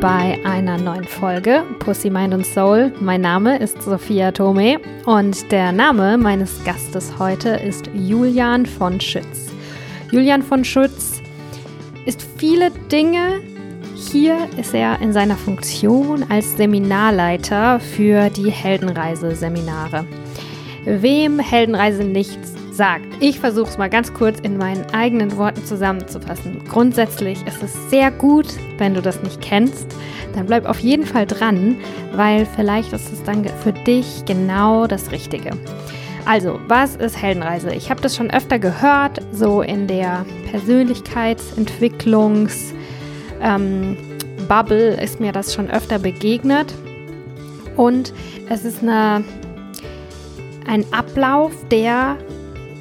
bei einer neuen Folge Pussy, Mind und Soul. Mein Name ist Sophia Tome und der Name meines Gastes heute ist Julian von Schütz. Julian von Schütz ist viele Dinge. Hier ist er in seiner Funktion als Seminarleiter für die Heldenreise-Seminare. Wem Heldenreise nichts sagt. Ich versuche es mal ganz kurz in meinen eigenen Worten zusammenzufassen. Grundsätzlich ist es sehr gut, wenn du das nicht kennst, dann bleib auf jeden Fall dran, weil vielleicht ist es dann für dich genau das Richtige. Also, was ist Heldenreise? Ich habe das schon öfter gehört, so in der Persönlichkeitsentwicklungs- ähm, ist mir das schon öfter begegnet. Und es ist eine, ein Ablauf, der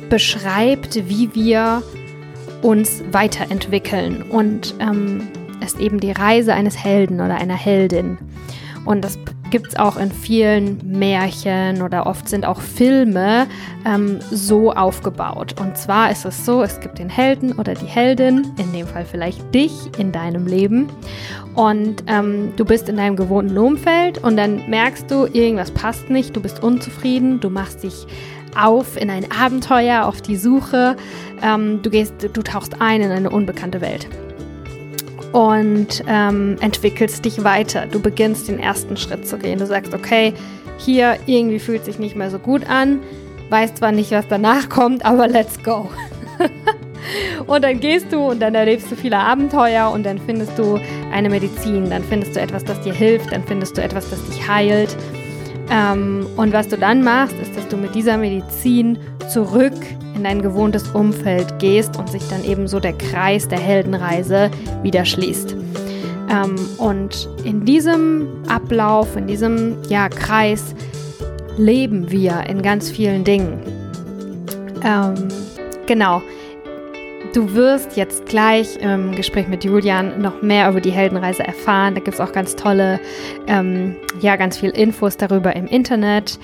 beschreibt, wie wir uns weiterentwickeln und ähm, ist eben die Reise eines Helden oder einer Heldin. Und das gibt es auch in vielen Märchen oder oft sind auch Filme ähm, so aufgebaut. Und zwar ist es so, es gibt den Helden oder die Heldin, in dem Fall vielleicht dich in deinem Leben. Und ähm, du bist in deinem gewohnten Umfeld und dann merkst du, irgendwas passt nicht, du bist unzufrieden, du machst dich auf in ein Abenteuer, auf die Suche. Ähm, du gehst, du tauchst ein in eine unbekannte Welt und ähm, entwickelst dich weiter. Du beginnst den ersten Schritt zu gehen. Du sagst, okay, hier irgendwie fühlt sich nicht mehr so gut an, weißt zwar nicht, was danach kommt, aber let's go. und dann gehst du und dann erlebst du viele Abenteuer und dann findest du eine Medizin, dann findest du etwas, das dir hilft, dann findest du etwas, das dich heilt. Ähm, und was du dann machst, ist, dass du mit dieser Medizin zurück in dein gewohntes Umfeld gehst und sich dann eben so der Kreis der Heldenreise wieder schließt. Ähm, und in diesem Ablauf, in diesem ja, Kreis leben wir in ganz vielen Dingen. Ähm, genau. Du wirst jetzt gleich im Gespräch mit Julian noch mehr über die Heldenreise erfahren. Da gibt es auch ganz tolle, ähm, ja, ganz viel Infos darüber im Internet.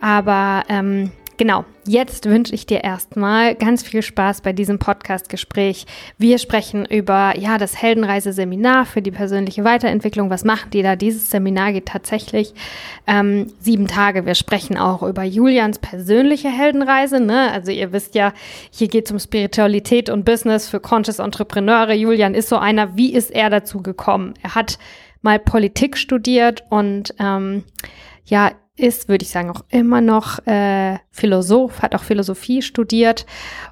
Aber ähm, Genau, jetzt wünsche ich dir erstmal ganz viel Spaß bei diesem Podcast-Gespräch. Wir sprechen über ja das Heldenreise-Seminar für die persönliche Weiterentwicklung. Was machen die da? Dieses Seminar geht tatsächlich ähm, sieben Tage. Wir sprechen auch über Julians persönliche Heldenreise. Ne? Also ihr wisst ja, hier geht es um Spiritualität und Business für Conscious Entrepreneure. Julian ist so einer. Wie ist er dazu gekommen? Er hat mal Politik studiert und ähm, ja, ist, würde ich sagen, auch immer noch äh, Philosoph, hat auch Philosophie studiert.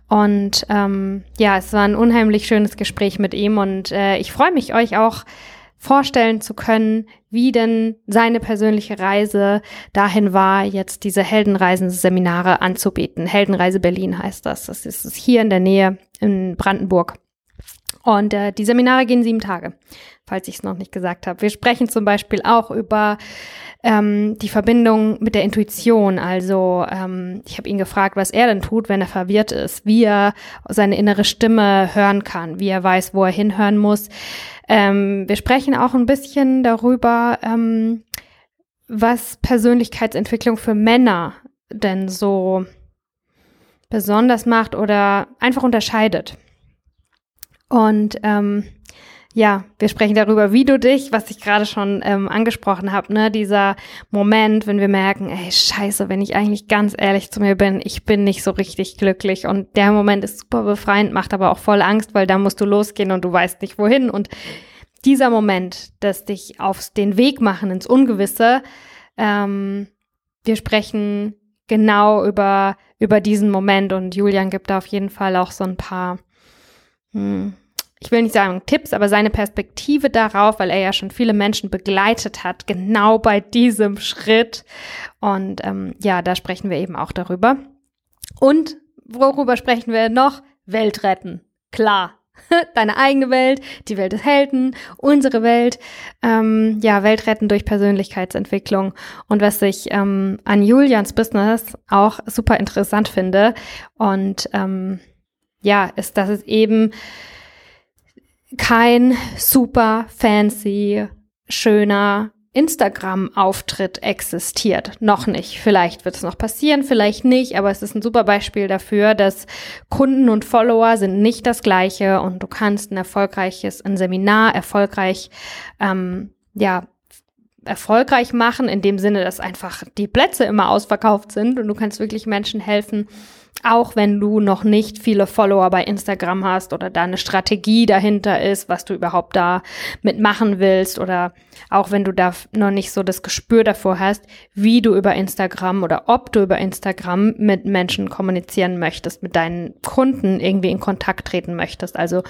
Und ähm, ja, es war ein unheimlich schönes Gespräch mit ihm und äh, ich freue mich, euch auch vorstellen zu können, wie denn seine persönliche Reise dahin war, jetzt diese Heldenreisen-Seminare anzubieten. Heldenreise Berlin heißt das. Das ist hier in der Nähe in Brandenburg. Und äh, die Seminare gehen sieben Tage, falls ich es noch nicht gesagt habe. Wir sprechen zum Beispiel auch über ähm, die Verbindung mit der Intuition. Also ähm, ich habe ihn gefragt, was er denn tut, wenn er verwirrt ist, wie er seine innere Stimme hören kann, wie er weiß, wo er hinhören muss. Ähm, wir sprechen auch ein bisschen darüber, ähm, was Persönlichkeitsentwicklung für Männer denn so besonders macht oder einfach unterscheidet. Und ähm, ja, wir sprechen darüber, wie du dich, was ich gerade schon ähm, angesprochen habe, ne, dieser Moment, wenn wir merken, ey, scheiße, wenn ich eigentlich ganz ehrlich zu mir bin, ich bin nicht so richtig glücklich. Und der Moment ist super befreiend, macht aber auch voll Angst, weil da musst du losgehen und du weißt nicht wohin. Und dieser Moment, dass dich auf den Weg machen ins Ungewisse, ähm, wir sprechen genau über, über diesen Moment. Und Julian gibt da auf jeden Fall auch so ein paar, hm, ich will nicht sagen Tipps, aber seine Perspektive darauf, weil er ja schon viele Menschen begleitet hat, genau bei diesem Schritt. Und ähm, ja, da sprechen wir eben auch darüber. Und worüber sprechen wir noch? Welt retten. Klar. Deine eigene Welt, die Welt des Helden, unsere Welt, ähm, ja, Welt retten durch Persönlichkeitsentwicklung. Und was ich ähm, an Julians Business auch super interessant finde und ähm, ja, ist, dass es eben kein super fancy, schöner Instagram-Auftritt existiert. Noch nicht. Vielleicht wird es noch passieren, vielleicht nicht, aber es ist ein super Beispiel dafür, dass Kunden und Follower sind nicht das gleiche und du kannst ein erfolgreiches, ein Seminar erfolgreich ähm, ja, erfolgreich machen, in dem Sinne, dass einfach die Plätze immer ausverkauft sind und du kannst wirklich Menschen helfen, auch wenn du noch nicht viele Follower bei Instagram hast oder da eine Strategie dahinter ist, was du überhaupt da mitmachen willst oder auch wenn du da noch nicht so das Gespür davor hast, wie du über Instagram oder ob du über Instagram mit Menschen kommunizieren möchtest, mit deinen Kunden irgendwie in Kontakt treten möchtest. Also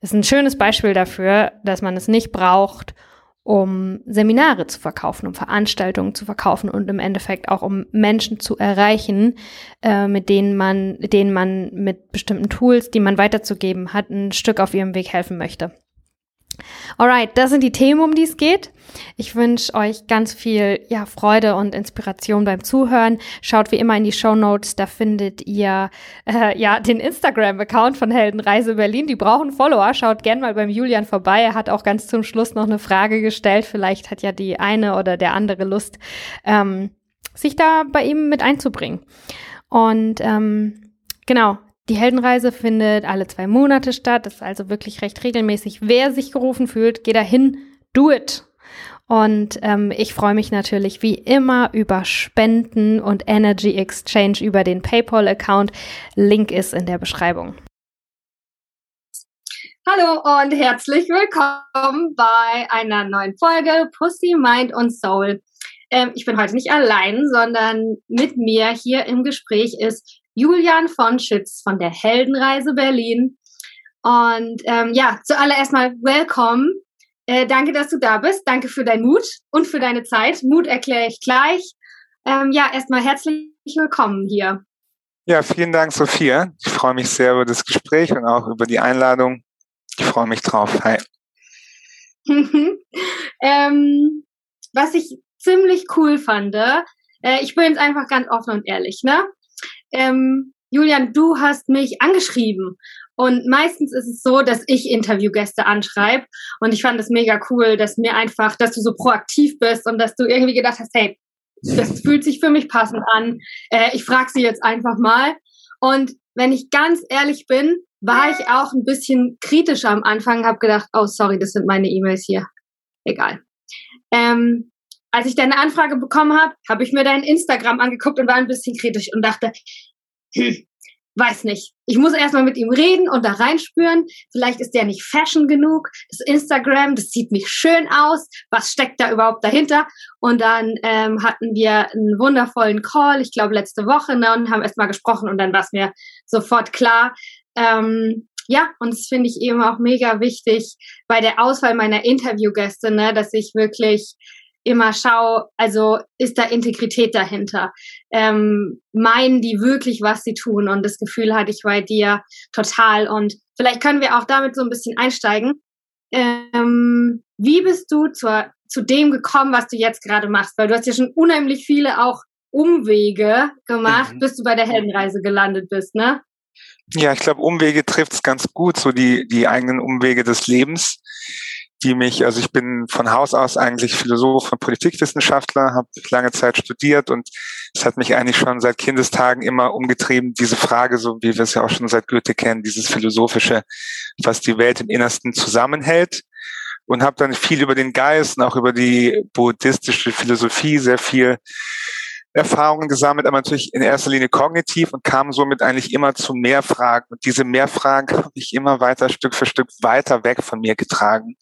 ist ein schönes Beispiel dafür, dass man es nicht braucht, um Seminare zu verkaufen, um Veranstaltungen zu verkaufen und im Endeffekt auch um Menschen zu erreichen, äh, mit denen man, denen man mit bestimmten Tools, die man weiterzugeben hat, ein Stück auf ihrem Weg helfen möchte. Alright, das sind die Themen, um die es geht. Ich wünsche euch ganz viel ja, Freude und Inspiration beim Zuhören. Schaut wie immer in die Show Notes, da findet ihr äh, ja den Instagram-Account von Heldenreise Berlin. Die brauchen Follower. Schaut gern mal beim Julian vorbei. Er hat auch ganz zum Schluss noch eine Frage gestellt. Vielleicht hat ja die eine oder der andere Lust, ähm, sich da bei ihm mit einzubringen. Und ähm, genau, die Heldenreise findet alle zwei Monate statt, ist also wirklich recht regelmäßig. Wer sich gerufen fühlt, geh dahin, do it. Und ähm, ich freue mich natürlich wie immer über Spenden und Energy Exchange über den PayPal-Account. Link ist in der Beschreibung. Hallo und herzlich willkommen bei einer neuen Folge Pussy, Mind und Soul. Ähm, ich bin heute nicht allein, sondern mit mir hier im Gespräch ist Julian von Schütz von der Heldenreise Berlin. Und ähm, ja, zuallererst mal willkommen. Äh, danke, dass du da bist. Danke für deinen Mut und für deine Zeit. Mut erkläre ich gleich. Ähm, ja, erstmal herzlich willkommen hier. Ja, vielen Dank, Sophia. Ich freue mich sehr über das Gespräch und auch über die Einladung. Ich freue mich drauf. Hi. ähm, was ich ziemlich cool fand, äh, ich bin jetzt einfach ganz offen und ehrlich, ne? Ähm, Julian, du hast mich angeschrieben. Und meistens ist es so, dass ich Interviewgäste anschreibe. Und ich fand es mega cool, dass mir einfach, dass du so proaktiv bist und dass du irgendwie gedacht hast, hey, das fühlt sich für mich passend an. Äh, ich frage sie jetzt einfach mal. Und wenn ich ganz ehrlich bin, war ich auch ein bisschen kritischer am Anfang, habe gedacht, oh sorry, das sind meine E-Mails hier. Egal. Ähm, als ich deine Anfrage bekommen habe, habe ich mir dein Instagram angeguckt und war ein bisschen kritisch und dachte, hm, weiß nicht. Ich muss erstmal mit ihm reden und da reinspüren. Vielleicht ist der nicht fashion genug. Das Instagram, das sieht nicht schön aus. Was steckt da überhaupt dahinter? Und dann ähm, hatten wir einen wundervollen Call, ich glaube letzte Woche, ne, und haben erstmal gesprochen und dann war es mir sofort klar. Ähm, ja, und das finde ich eben auch mega wichtig bei der Auswahl meiner Interviewgäste, ne, dass ich wirklich immer schau, also ist da Integrität dahinter? Ähm, meinen die wirklich, was sie tun? Und das Gefühl hatte ich bei dir total. Und vielleicht können wir auch damit so ein bisschen einsteigen. Ähm, wie bist du zur, zu dem gekommen, was du jetzt gerade machst? Weil du hast ja schon unheimlich viele auch Umwege gemacht, mhm. bis du bei der Heldenreise gelandet bist, ne? Ja, ich glaube, Umwege trifft es ganz gut, so die, die eigenen Umwege des Lebens die mich, also ich bin von Haus aus eigentlich Philosoph und Politikwissenschaftler, habe lange Zeit studiert und es hat mich eigentlich schon seit Kindestagen immer umgetrieben, diese Frage, so wie wir es ja auch schon seit Goethe kennen, dieses philosophische, was die Welt im Innersten zusammenhält. Und habe dann viel über den Geist und auch über die buddhistische Philosophie sehr viel Erfahrungen gesammelt, aber natürlich in erster Linie kognitiv und kam somit eigentlich immer zu mehr Fragen. Und diese mehr Fragen habe ich immer weiter Stück für Stück weiter weg von mir getragen,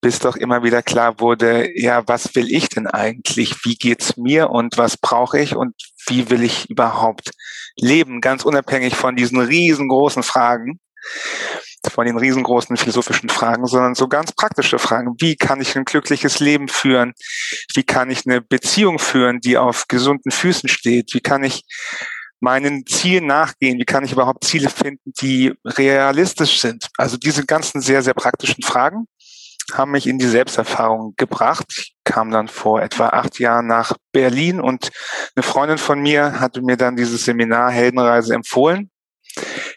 bis doch immer wieder klar wurde, ja, was will ich denn eigentlich? Wie geht's mir und was brauche ich und wie will ich überhaupt leben? Ganz unabhängig von diesen riesengroßen Fragen von den riesengroßen philosophischen Fragen, sondern so ganz praktische Fragen. Wie kann ich ein glückliches Leben führen? Wie kann ich eine Beziehung führen, die auf gesunden Füßen steht? Wie kann ich meinen Zielen nachgehen? Wie kann ich überhaupt Ziele finden, die realistisch sind? Also diese ganzen sehr, sehr praktischen Fragen haben mich in die Selbsterfahrung gebracht. Ich kam dann vor etwa acht Jahren nach Berlin und eine Freundin von mir hatte mir dann dieses Seminar Heldenreise empfohlen.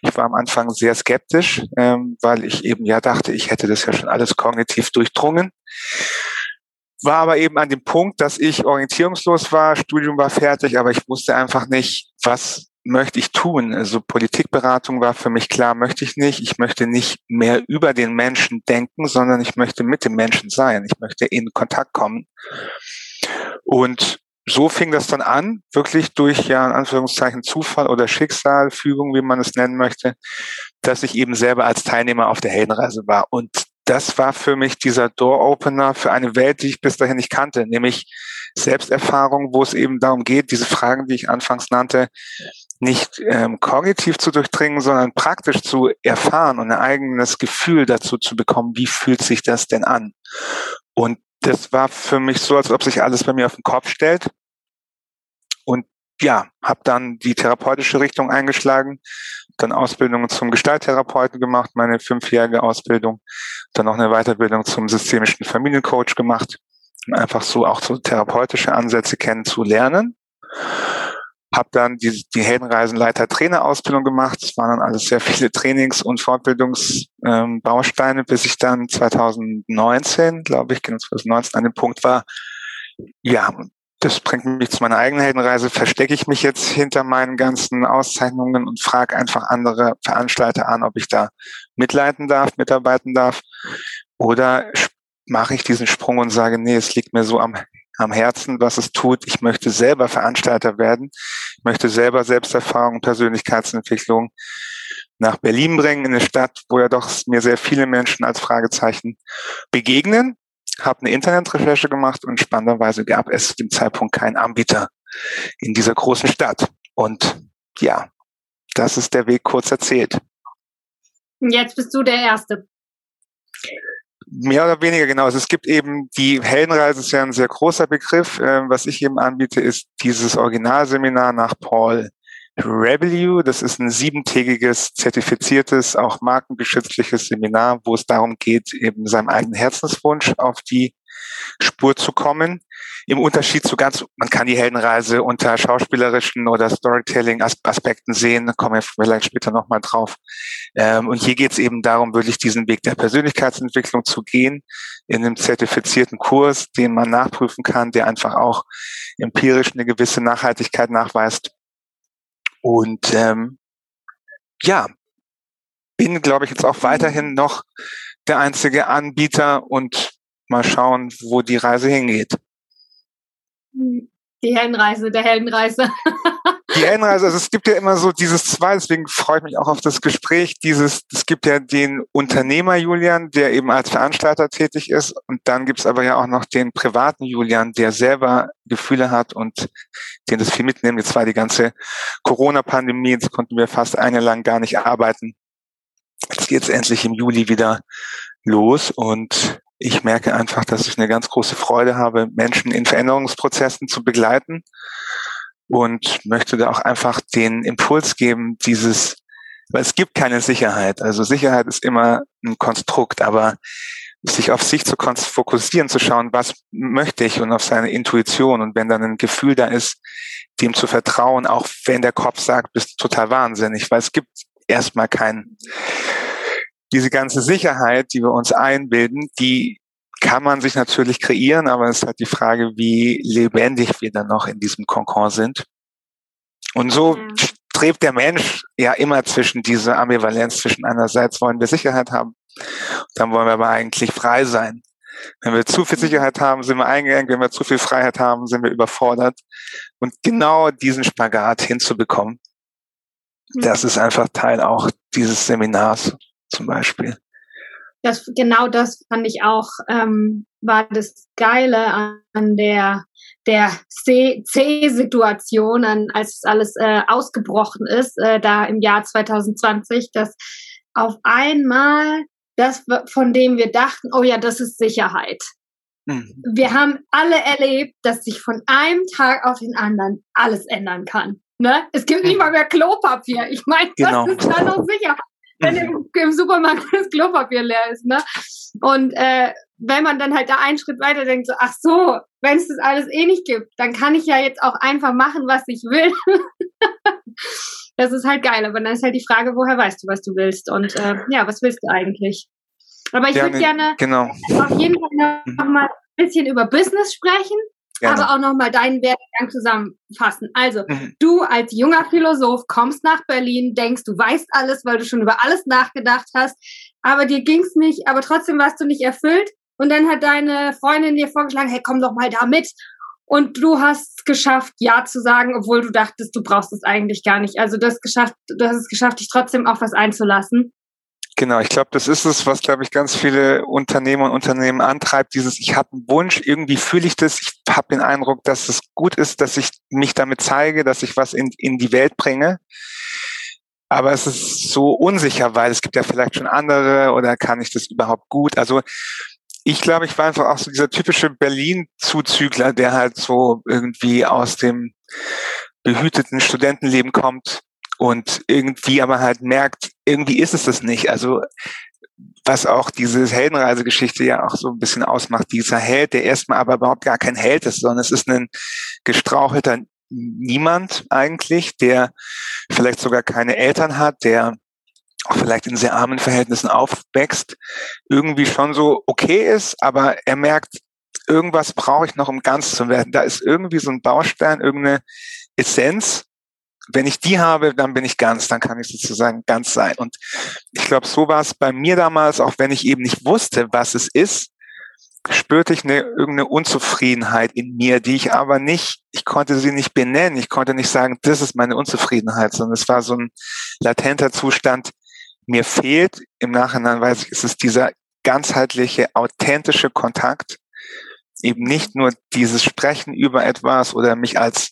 Ich war am Anfang sehr skeptisch, ähm, weil ich eben ja dachte, ich hätte das ja schon alles kognitiv durchdrungen. War aber eben an dem Punkt, dass ich orientierungslos war, Studium war fertig, aber ich wusste einfach nicht, was möchte ich tun? Also Politikberatung war für mich klar, möchte ich nicht. Ich möchte nicht mehr über den Menschen denken, sondern ich möchte mit dem Menschen sein. Ich möchte in Kontakt kommen. Und so fing das dann an, wirklich durch ja in Anführungszeichen Zufall oder Schicksal, Fügung, wie man es nennen möchte, dass ich eben selber als Teilnehmer auf der Heldenreise war. Und das war für mich dieser Door-Opener für eine Welt, die ich bis dahin nicht kannte, nämlich Selbsterfahrung, wo es eben darum geht, diese Fragen, die ich anfangs nannte, nicht ähm, kognitiv zu durchdringen, sondern praktisch zu erfahren und ein eigenes Gefühl dazu zu bekommen, wie fühlt sich das denn an? Und das war für mich so, als ob sich alles bei mir auf den Kopf stellt. Und ja, habe dann die therapeutische Richtung eingeschlagen, dann Ausbildungen zum Gestalttherapeuten gemacht, meine fünfjährige Ausbildung, dann noch eine Weiterbildung zum systemischen Familiencoach gemacht, um einfach so auch so therapeutische Ansätze kennenzulernen. Habe dann die, die Heldenreisenleiter Trainerausbildung gemacht. Es waren dann alles sehr viele Trainings- und Fortbildungsbausteine, ähm, bis ich dann 2019, glaube ich, genau 2019 an dem Punkt war, ja, das bringt mich zu meiner eigenen Heldenreise. Verstecke ich mich jetzt hinter meinen ganzen Auszeichnungen und frage einfach andere Veranstalter an, ob ich da mitleiten darf, mitarbeiten darf. Oder mache ich diesen Sprung und sage, nee, es liegt mir so am am Herzen, was es tut. Ich möchte selber Veranstalter werden. Ich möchte selber Selbsterfahrung, Persönlichkeitsentwicklung nach Berlin bringen, in eine Stadt, wo ja doch mir sehr viele Menschen als Fragezeichen begegnen. Habe eine Internetrecherche gemacht und spannenderweise gab es zu dem Zeitpunkt keinen Anbieter in dieser großen Stadt. Und ja, das ist der Weg kurz erzählt. Jetzt bist du der Erste. Mehr oder weniger genau. Also es gibt eben die Heldenreise ist ja ein sehr großer Begriff. Ähm, was ich eben anbiete, ist dieses Originalseminar nach Paul Rebellion. Das ist ein siebentägiges, zertifiziertes, auch markengeschützliches Seminar, wo es darum geht, eben seinem eigenen Herzenswunsch auf die Spur zu kommen. Im Unterschied zu ganz, man kann die Heldenreise unter schauspielerischen oder Storytelling-Aspekten sehen, da kommen wir vielleicht später nochmal drauf. Ähm, und hier geht es eben darum, wirklich diesen Weg der Persönlichkeitsentwicklung zu gehen, in einem zertifizierten Kurs, den man nachprüfen kann, der einfach auch empirisch eine gewisse Nachhaltigkeit nachweist. Und ähm, ja, bin, glaube ich, jetzt auch weiterhin noch der einzige Anbieter und mal schauen, wo die Reise hingeht. Die Heldenreise, der Heldenreise. die Heldenreise, also es gibt ja immer so dieses zwei, deswegen freue ich mich auch auf das Gespräch. Dieses, es gibt ja den Unternehmer Julian, der eben als Veranstalter tätig ist, und dann gibt es aber ja auch noch den privaten Julian, der selber Gefühle hat und den das viel mitnehmen. Jetzt war die ganze Corona-Pandemie, jetzt konnten wir fast ein Jahr lang gar nicht arbeiten. Jetzt geht es endlich im Juli wieder los und ich merke einfach, dass ich eine ganz große Freude habe, Menschen in Veränderungsprozessen zu begleiten und möchte da auch einfach den Impuls geben, dieses, weil es gibt keine Sicherheit. Also Sicherheit ist immer ein Konstrukt, aber sich auf sich zu fokussieren, zu schauen, was möchte ich und auf seine Intuition und wenn dann ein Gefühl da ist, dem zu vertrauen, auch wenn der Kopf sagt, bist total wahnsinnig, weil es gibt erstmal kein, diese ganze Sicherheit, die wir uns einbilden, die kann man sich natürlich kreieren, aber es ist halt die Frage, wie lebendig wir dann noch in diesem Konkord sind. Und so strebt der Mensch ja immer zwischen dieser Ambivalenz zwischen einerseits wollen wir Sicherheit haben, dann wollen wir aber eigentlich frei sein. Wenn wir zu viel Sicherheit haben, sind wir eingeengt. Wenn wir zu viel Freiheit haben, sind wir überfordert. Und genau diesen Spagat hinzubekommen, das ist einfach Teil auch dieses Seminars zum Beispiel. Das, genau das fand ich auch, ähm, war das Geile an der, der C-Situation, als alles äh, ausgebrochen ist, äh, da im Jahr 2020, dass auf einmal das, von dem wir dachten, oh ja, das ist Sicherheit. Mhm. Wir haben alle erlebt, dass sich von einem Tag auf den anderen alles ändern kann. Ne? Es gibt nicht mal mehr Klopapier. Ich meine, genau. das ist da noch Sicherheit wenn im, im, Supermarkt das Klopapier leer ist. Ne? Und äh, wenn man dann halt da einen Schritt weiter denkt, so, ach so, wenn es das alles eh nicht gibt, dann kann ich ja jetzt auch einfach machen, was ich will. das ist halt geil, aber dann ist halt die Frage, woher weißt du, was du willst? Und äh, ja, was willst du eigentlich? Aber ich würde gerne genau. auf jeden Fall noch, noch mal ein bisschen über Business sprechen. Gerne. aber auch nochmal deinen Werdegang zusammenfassen. Also, mhm. du als junger Philosoph kommst nach Berlin, denkst, du weißt alles, weil du schon über alles nachgedacht hast, aber dir ging's nicht, aber trotzdem warst du nicht erfüllt. Und dann hat deine Freundin dir vorgeschlagen, hey, komm doch mal da mit. Und du hast es geschafft, Ja zu sagen, obwohl du dachtest, du brauchst es eigentlich gar nicht. Also du hast, geschafft, du hast es geschafft, dich trotzdem auf was einzulassen. Genau, ich glaube, das ist es, was, glaube ich, ganz viele Unternehmer und Unternehmen antreibt. Dieses, ich habe einen Wunsch, irgendwie fühle ich das, ich habe den Eindruck, dass es gut ist, dass ich mich damit zeige, dass ich was in, in die Welt bringe. Aber es ist so unsicher, weil es gibt ja vielleicht schon andere oder kann ich das überhaupt gut? Also ich glaube, ich war einfach auch so dieser typische Berlin-Zuzügler, der halt so irgendwie aus dem behüteten Studentenleben kommt und irgendwie aber halt merkt, irgendwie ist es das nicht. Also was auch diese Heldenreisegeschichte ja auch so ein bisschen ausmacht, dieser Held, der erstmal aber überhaupt gar kein Held ist, sondern es ist ein gestrauchelter Niemand eigentlich, der vielleicht sogar keine Eltern hat, der auch vielleicht in sehr armen Verhältnissen aufwächst, irgendwie schon so okay ist, aber er merkt, irgendwas brauche ich noch, um ganz zu werden. Da ist irgendwie so ein Baustein, irgendeine Essenz, wenn ich die habe, dann bin ich ganz, dann kann ich sozusagen ganz sein. Und ich glaube, so war es bei mir damals, auch wenn ich eben nicht wusste, was es ist, spürte ich eine irgendeine Unzufriedenheit in mir, die ich aber nicht, ich konnte sie nicht benennen, ich konnte nicht sagen, das ist meine Unzufriedenheit, sondern es war so ein latenter Zustand, mir fehlt, im Nachhinein weiß ich, ist es dieser ganzheitliche, authentische Kontakt, eben nicht nur dieses Sprechen über etwas oder mich als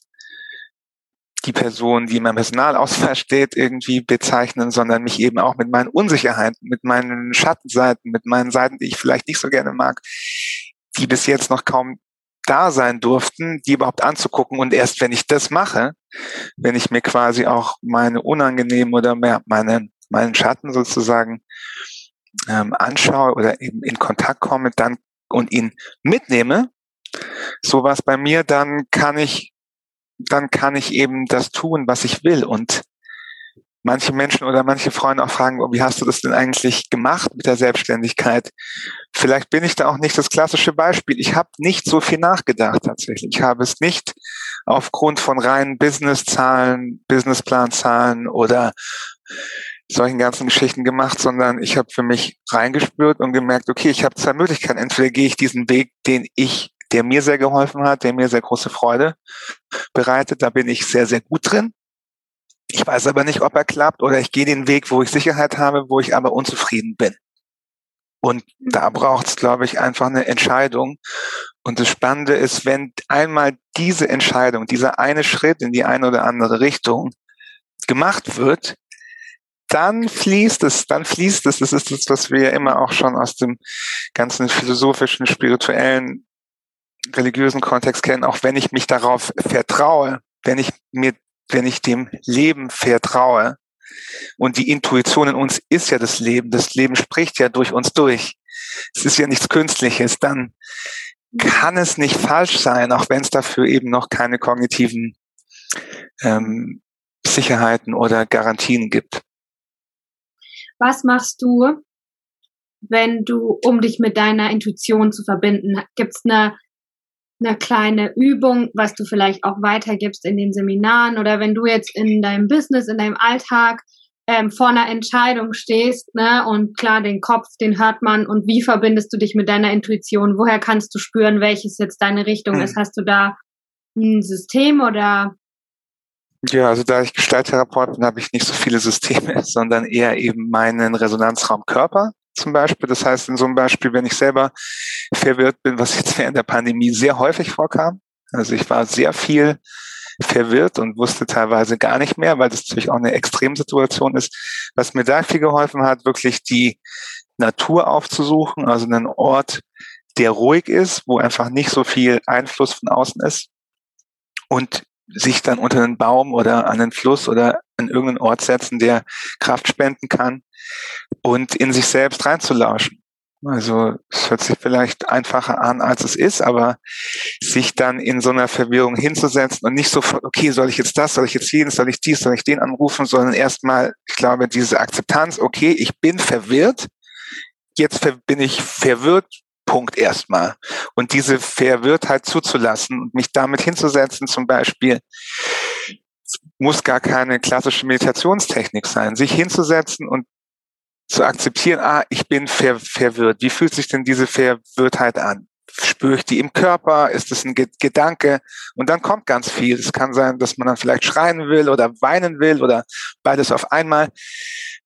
die Person, die in meinem Personalausweis steht, irgendwie bezeichnen, sondern mich eben auch mit meinen Unsicherheiten, mit meinen Schattenseiten, mit meinen Seiten, die ich vielleicht nicht so gerne mag, die bis jetzt noch kaum da sein durften, die überhaupt anzugucken. Und erst wenn ich das mache, wenn ich mir quasi auch meine unangenehmen oder mehr meine, meinen Schatten sozusagen ähm, anschaue oder eben in Kontakt komme, dann und ihn mitnehme, so was bei mir, dann kann ich dann kann ich eben das tun, was ich will. Und manche Menschen oder manche Freunde auch fragen, oh, wie hast du das denn eigentlich gemacht mit der Selbstständigkeit? Vielleicht bin ich da auch nicht das klassische Beispiel. Ich habe nicht so viel nachgedacht tatsächlich. Ich habe es nicht aufgrund von reinen Businesszahlen, Businessplanzahlen oder solchen ganzen Geschichten gemacht, sondern ich habe für mich reingespürt und gemerkt, okay, ich habe zwei Möglichkeiten. Entweder gehe ich diesen Weg, den ich der mir sehr geholfen hat, der mir sehr große Freude bereitet. Da bin ich sehr, sehr gut drin. Ich weiß aber nicht, ob er klappt oder ich gehe den Weg, wo ich Sicherheit habe, wo ich aber unzufrieden bin. Und da braucht es, glaube ich, einfach eine Entscheidung. Und das Spannende ist, wenn einmal diese Entscheidung, dieser eine Schritt in die eine oder andere Richtung gemacht wird, dann fließt es, dann fließt es. Das ist das, was wir ja immer auch schon aus dem ganzen philosophischen, spirituellen religiösen Kontext kennen, auch wenn ich mich darauf vertraue, wenn ich mir, wenn ich dem Leben vertraue, und die Intuition in uns ist ja das Leben, das Leben spricht ja durch uns durch. Es ist ja nichts Künstliches, dann kann es nicht falsch sein, auch wenn es dafür eben noch keine kognitiven ähm, Sicherheiten oder Garantien gibt. Was machst du, wenn du, um dich mit deiner Intuition zu verbinden, gibt es eine eine kleine Übung, was du vielleicht auch weitergibst in den Seminaren oder wenn du jetzt in deinem Business, in deinem Alltag ähm, vor einer Entscheidung stehst, ne, und klar, den Kopf, den hört man und wie verbindest du dich mit deiner Intuition? Woher kannst du spüren, welches jetzt deine Richtung mhm. ist? Hast du da ein System oder? Ja, also da ich Gestalttherapeut bin, habe ich nicht so viele Systeme, sondern eher eben meinen Resonanzraum Körper zum Beispiel. Das heißt, in so einem Beispiel, wenn ich selber verwirrt bin, was jetzt während der Pandemie sehr häufig vorkam. Also ich war sehr viel verwirrt und wusste teilweise gar nicht mehr, weil das natürlich auch eine Extremsituation ist. Was mir da viel geholfen hat, wirklich die Natur aufzusuchen, also einen Ort, der ruhig ist, wo einfach nicht so viel Einfluss von außen ist und sich dann unter einen Baum oder an einen Fluss oder an irgendeinen Ort setzen, der Kraft spenden kann und in sich selbst reinzulauschen. Also es hört sich vielleicht einfacher an, als es ist, aber sich dann in so einer Verwirrung hinzusetzen und nicht sofort, okay, soll ich jetzt das, soll ich jetzt jenes, soll ich dies, soll ich den anrufen, sondern erstmal, ich glaube, diese Akzeptanz, okay, ich bin verwirrt, jetzt bin ich verwirrt, Punkt erstmal. Und diese Verwirrtheit zuzulassen und mich damit hinzusetzen, zum Beispiel, muss gar keine klassische Meditationstechnik sein, sich hinzusetzen und zu akzeptieren, ah, ich bin ver verwirrt. Wie fühlt sich denn diese Verwirrtheit an? Spüre ich die im Körper? Ist es ein Ge Gedanke? Und dann kommt ganz viel. Es kann sein, dass man dann vielleicht schreien will oder weinen will oder beides auf einmal.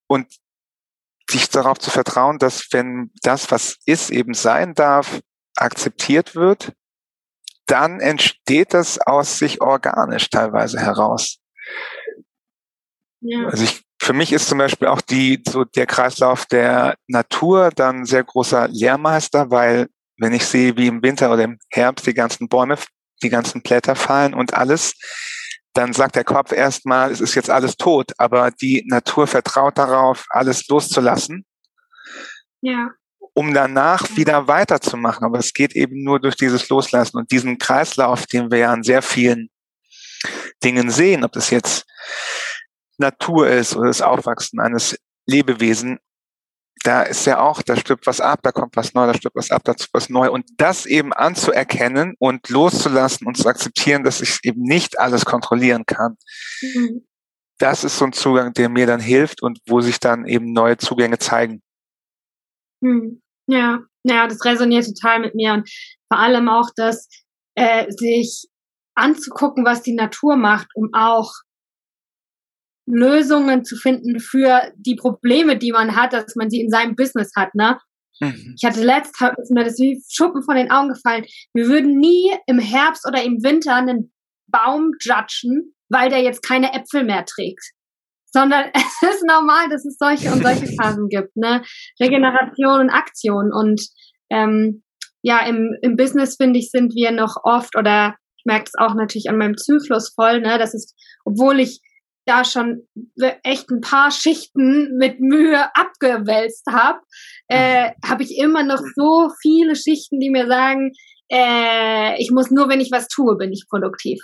Und sich darauf zu vertrauen, dass wenn das, was ist, eben sein darf, akzeptiert wird, dann entsteht das aus sich organisch teilweise heraus. Ja. Also ich, für mich ist zum Beispiel auch die, so der Kreislauf der Natur dann sehr großer Lehrmeister, weil wenn ich sehe, wie im Winter oder im Herbst die ganzen Bäume, die ganzen Blätter fallen und alles, dann sagt der Kopf erstmal, es ist jetzt alles tot, aber die Natur vertraut darauf, alles loszulassen. Ja. Um danach wieder weiterzumachen. Aber es geht eben nur durch dieses Loslassen und diesen Kreislauf, den wir ja an sehr vielen Dingen sehen, ob das jetzt Natur ist oder das Aufwachsen eines Lebewesen, da ist ja auch, da stirbt was ab, da kommt was neu, da stirbt was ab, da ist was neu. Und das eben anzuerkennen und loszulassen und zu akzeptieren, dass ich eben nicht alles kontrollieren kann. Mhm. Das ist so ein Zugang, der mir dann hilft und wo sich dann eben neue Zugänge zeigen. Mhm. Ja, ja, das resoniert total mit mir und vor allem auch, dass äh, sich anzugucken, was die Natur macht, um auch Lösungen zu finden für die Probleme, die man hat, dass man sie in seinem Business hat, ne? Mhm. Ich hatte letzt, ist mir das wie Schuppen von den Augen gefallen. Wir würden nie im Herbst oder im Winter einen Baum judgen, weil der jetzt keine Äpfel mehr trägt. Sondern es ist normal, dass es solche und solche Phasen gibt, ne? Regeneration und Aktion. Und ähm, ja, im, im Business, finde ich, sind wir noch oft, oder ich merke es auch natürlich an meinem Zyklus voll, ne? Das ist, obwohl ich da schon echt ein paar Schichten mit Mühe abgewälzt habe, äh, habe ich immer noch so viele Schichten, die mir sagen, äh, ich muss nur, wenn ich was tue, bin ich produktiv.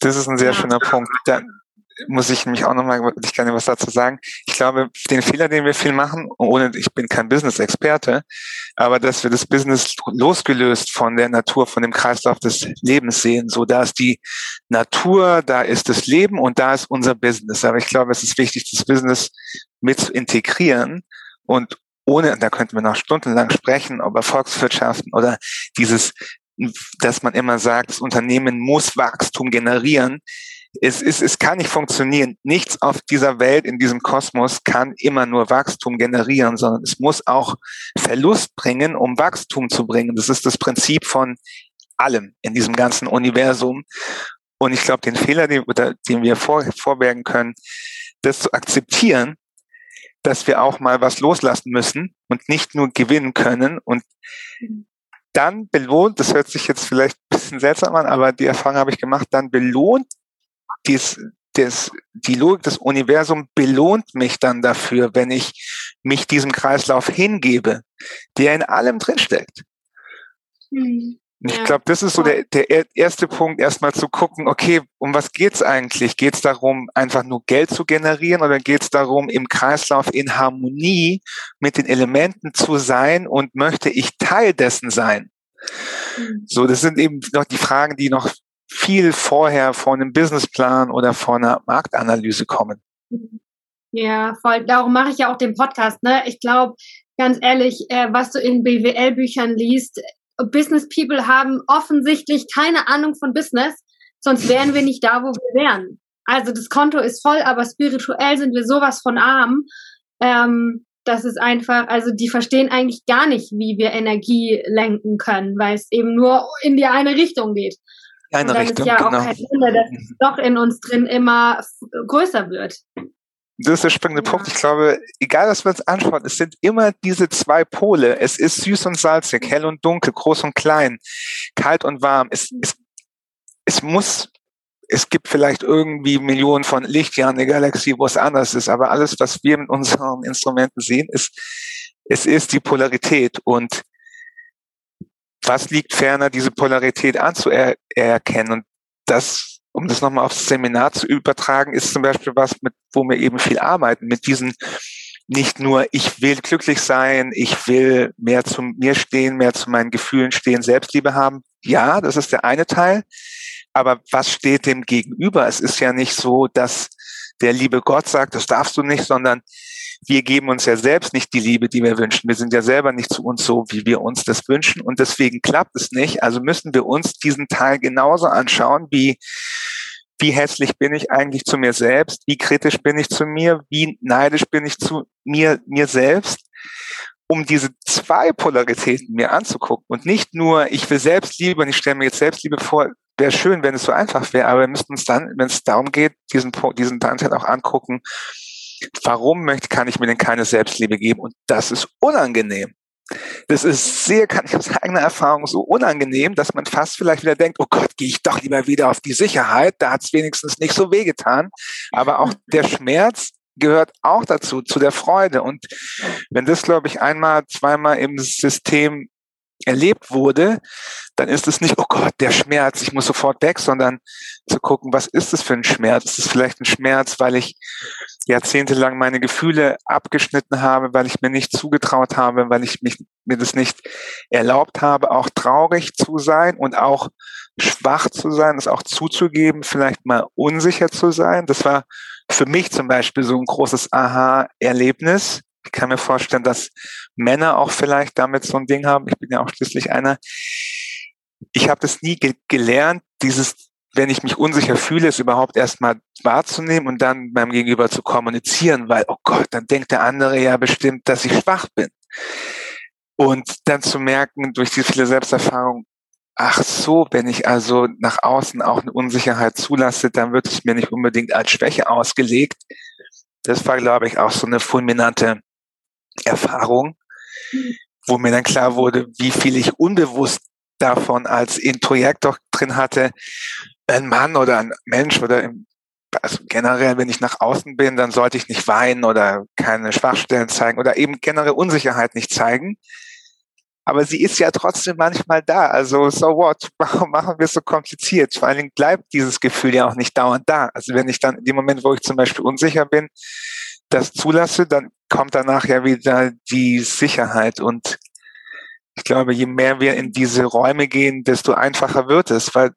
Das ist ein sehr ja. schöner Punkt. Da, muss ich mich auch nochmal, ich kann dir was dazu sagen. Ich glaube, den Fehler, den wir viel machen, ohne, ich bin kein Business-Experte, aber dass wir das Business losgelöst von der Natur, von dem Kreislauf des Lebens sehen, so da ist die Natur, da ist das Leben und da ist unser Business. Aber ich glaube, es ist wichtig, das Business mit zu integrieren und ohne, da könnten wir noch stundenlang sprechen, über Volkswirtschaften oder dieses, dass man immer sagt, das Unternehmen muss Wachstum generieren es, ist, es kann nicht funktionieren. Nichts auf dieser Welt, in diesem Kosmos kann immer nur Wachstum generieren, sondern es muss auch Verlust bringen, um Wachstum zu bringen. Das ist das Prinzip von allem in diesem ganzen Universum. Und ich glaube, den Fehler, den, den wir vor, vorbergen können, das zu akzeptieren, dass wir auch mal was loslassen müssen und nicht nur gewinnen können und dann belohnt, das hört sich jetzt vielleicht ein bisschen seltsam an, aber die Erfahrung habe ich gemacht, dann belohnt dies, des, die Logik des Universums belohnt mich dann dafür, wenn ich mich diesem Kreislauf hingebe, der in allem drinsteckt. Hm. Ich ja. glaube, das ist so der, der erste Punkt, erstmal zu gucken, okay, um was geht's eigentlich? Geht es darum, einfach nur Geld zu generieren oder geht es darum, im Kreislauf in Harmonie mit den Elementen zu sein und möchte ich Teil dessen sein? Mhm. So, das sind eben noch die Fragen, die noch viel vorher vor einem Businessplan oder vor einer Marktanalyse kommen. Ja, voll. Darum mache ich ja auch den Podcast. Ne? Ich glaube, ganz ehrlich, äh, was du in BWL-Büchern liest, Business People haben offensichtlich keine Ahnung von Business, sonst wären wir nicht da, wo wir wären. Also das Konto ist voll, aber spirituell sind wir sowas von arm. Ähm, das ist einfach, also die verstehen eigentlich gar nicht, wie wir Energie lenken können, weil es eben nur in die eine Richtung geht eine und dann Richtung, ist ja genau. auch kein Wunder, dass es doch in uns drin immer größer wird. Das ist der springende ja. Punkt. Ich glaube, egal was wir uns anschauen, es sind immer diese zwei Pole. Es ist süß und salzig, hell und dunkel, groß und klein, kalt und warm. Es, es, es muss, es gibt vielleicht irgendwie Millionen von Lichtjahren in der Galaxie, wo es anders ist, aber alles, was wir mit unseren Instrumenten sehen, ist, es ist die Polarität und was liegt ferner, diese Polarität anzuerkennen? Und das, um das nochmal aufs Seminar zu übertragen, ist zum Beispiel was, mit, wo wir eben viel arbeiten, mit diesen nicht nur, ich will glücklich sein, ich will mehr zu mir stehen, mehr zu meinen Gefühlen stehen, Selbstliebe haben. Ja, das ist der eine Teil. Aber was steht dem gegenüber? Es ist ja nicht so, dass der liebe Gott sagt, das darfst du nicht, sondern wir geben uns ja selbst nicht die Liebe, die wir wünschen. Wir sind ja selber nicht zu uns so, wie wir uns das wünschen. Und deswegen klappt es nicht. Also müssen wir uns diesen Teil genauso anschauen, wie, wie hässlich bin ich eigentlich zu mir selbst? Wie kritisch bin ich zu mir? Wie neidisch bin ich zu mir, mir selbst? um diese zwei Polaritäten mir anzugucken und nicht nur, ich will Selbstliebe und ich stelle mir jetzt Selbstliebe vor, wäre schön, wenn es so einfach wäre, aber wir müssten uns dann, wenn es darum geht, diesen, diesen Anteil auch angucken, warum möchte, kann ich mir denn keine Selbstliebe geben? Und das ist unangenehm. Das ist sehr, kann ich aus eigener Erfahrung so unangenehm, dass man fast vielleicht wieder denkt, oh Gott, gehe ich doch lieber wieder auf die Sicherheit, da hat es wenigstens nicht so wehgetan. Aber auch der Schmerz gehört auch dazu, zu der Freude. Und wenn das, glaube ich, einmal, zweimal im System erlebt wurde, dann ist es nicht, oh Gott, der Schmerz, ich muss sofort weg, sondern zu gucken, was ist es für ein Schmerz? Ist es vielleicht ein Schmerz, weil ich jahrzehntelang meine Gefühle abgeschnitten habe, weil ich mir nicht zugetraut habe, weil ich mich, mir das nicht erlaubt habe, auch traurig zu sein und auch schwach zu sein, das auch zuzugeben, vielleicht mal unsicher zu sein. Das war für mich zum Beispiel so ein großes Aha-Erlebnis, ich kann mir vorstellen, dass Männer auch vielleicht damit so ein Ding haben. Ich bin ja auch schließlich einer. Ich habe das nie ge gelernt, dieses, wenn ich mich unsicher fühle, es überhaupt erstmal wahrzunehmen und dann beim Gegenüber zu kommunizieren, weil, oh Gott, dann denkt der andere ja bestimmt, dass ich schwach bin. Und dann zu merken, durch die viele Selbsterfahrung, ach so, wenn ich also nach außen auch eine Unsicherheit zulasse, dann wird es mir nicht unbedingt als Schwäche ausgelegt. Das war, glaube ich, auch so eine fulminante Erfahrung, wo mir dann klar wurde, wie viel ich unbewusst davon als Introjektor drin hatte, ein Mann oder ein Mensch oder im, also generell, wenn ich nach außen bin, dann sollte ich nicht weinen oder keine Schwachstellen zeigen oder eben generell Unsicherheit nicht zeigen. Aber sie ist ja trotzdem manchmal da. Also, so what? Warum machen wir es so kompliziert? Vor allen Dingen bleibt dieses Gefühl ja auch nicht dauernd da. Also, wenn ich dann in dem Moment, wo ich zum Beispiel unsicher bin, das zulasse, dann kommt danach ja wieder die Sicherheit. Und ich glaube, je mehr wir in diese Räume gehen, desto einfacher wird es, weil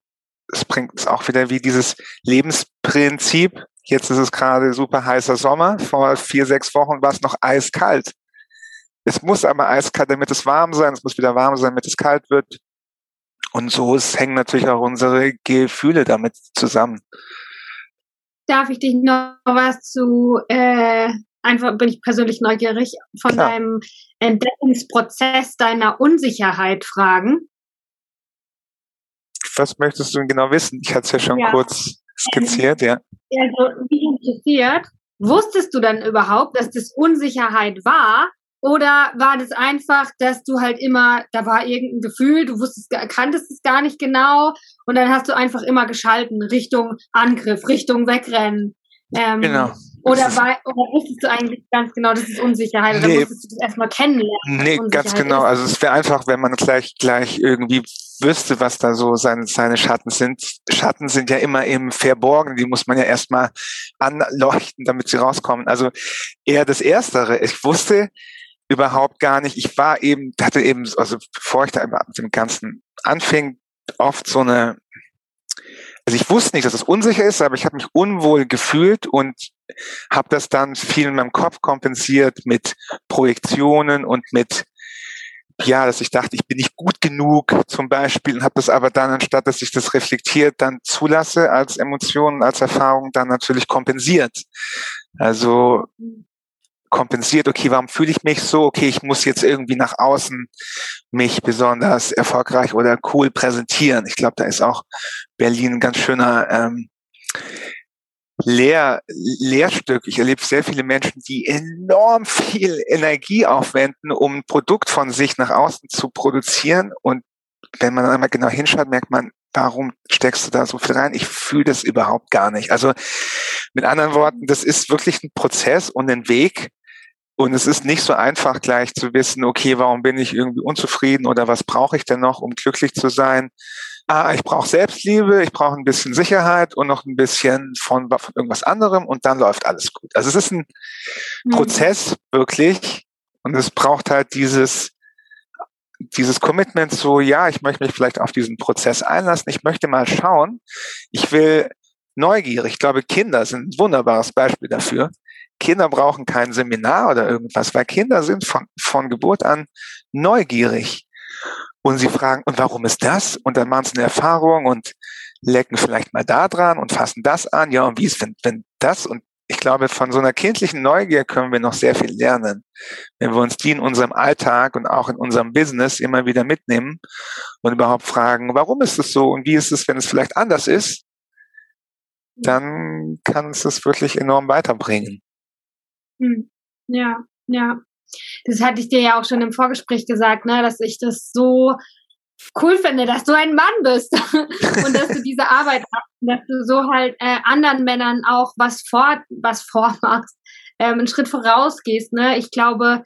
es bringt es auch wieder wie dieses Lebensprinzip. Jetzt ist es gerade super heißer Sommer. Vor vier, sechs Wochen war es noch eiskalt. Es muss aber eiskalt, damit es warm sein. Es muss wieder warm sein, damit es kalt wird. Und so es hängen natürlich auch unsere Gefühle damit zusammen darf ich dich noch was zu, äh, einfach bin ich persönlich neugierig, von Klar. deinem Entdeckungsprozess deiner Unsicherheit fragen? Was möchtest du denn genau wissen? Ich hatte es ja schon ja. kurz skizziert, ja. Also, wie interessiert, wusstest du dann überhaupt, dass das Unsicherheit war oder war das einfach, dass du halt immer, da war irgendein Gefühl, du wusstest, kanntest es gar nicht genau und dann hast du einfach immer geschalten Richtung Angriff, Richtung Wegrennen. Ähm, genau. Oder, war, oder wusstest du eigentlich ganz genau, das ist Unsicherheit oder nee, musstest du das erstmal kennenlernen? Nee, ganz genau. Ist? Also es wäre einfach, wenn man gleich gleich irgendwie wüsste, was da so seine, seine Schatten sind. Schatten sind ja immer im Verborgen, die muss man ja erstmal anleuchten, damit sie rauskommen. Also eher das Erstere. Ich wusste, überhaupt gar nicht. Ich war eben, hatte eben, also bevor ich da mit dem Ganzen anfing, oft so eine, also ich wusste nicht, dass es unsicher ist, aber ich habe mich unwohl gefühlt und habe das dann viel in meinem Kopf kompensiert mit Projektionen und mit ja, dass ich dachte, ich bin nicht gut genug zum Beispiel und habe das aber dann, anstatt dass ich das reflektiert, dann zulasse als Emotionen, als Erfahrung, dann natürlich kompensiert. Also kompensiert, okay, warum fühle ich mich so? Okay, ich muss jetzt irgendwie nach außen mich besonders erfolgreich oder cool präsentieren. Ich glaube, da ist auch Berlin ein ganz schöner ähm, Lehr Lehrstück. Ich erlebe sehr viele Menschen, die enorm viel Energie aufwenden, um ein Produkt von sich nach außen zu produzieren. Und wenn man einmal genau hinschaut, merkt man, warum steckst du da so viel rein? Ich fühle das überhaupt gar nicht. Also mit anderen Worten, das ist wirklich ein Prozess und ein Weg, und es ist nicht so einfach gleich zu wissen, okay, warum bin ich irgendwie unzufrieden oder was brauche ich denn noch, um glücklich zu sein, ah, ich brauche Selbstliebe, ich brauche ein bisschen Sicherheit und noch ein bisschen von, von irgendwas anderem und dann läuft alles gut. Also es ist ein mhm. Prozess wirklich und es braucht halt dieses, dieses Commitment so, ja, ich möchte mich vielleicht auf diesen Prozess einlassen, ich möchte mal schauen, ich will neugierig, ich glaube, Kinder sind ein wunderbares Beispiel dafür. Kinder brauchen kein Seminar oder irgendwas, weil Kinder sind von, von Geburt an neugierig. Und sie fragen, und warum ist das? Und dann machen sie eine Erfahrung und lecken vielleicht mal da dran und fassen das an. Ja, und wie ist, wenn, wenn das? Und ich glaube, von so einer kindlichen Neugier können wir noch sehr viel lernen, wenn wir uns die in unserem Alltag und auch in unserem Business immer wieder mitnehmen und überhaupt fragen, warum ist es so und wie ist es, wenn es vielleicht anders ist? Dann kann uns das wirklich enorm weiterbringen. Hm. Ja, ja. Das hatte ich dir ja auch schon im Vorgespräch gesagt, ne, dass ich das so cool finde, dass du ein Mann bist und dass du diese Arbeit hast, dass du so halt äh, anderen Männern auch was vor was vormachst, ähm, einen Schritt vorausgehst. Ne? Ich glaube,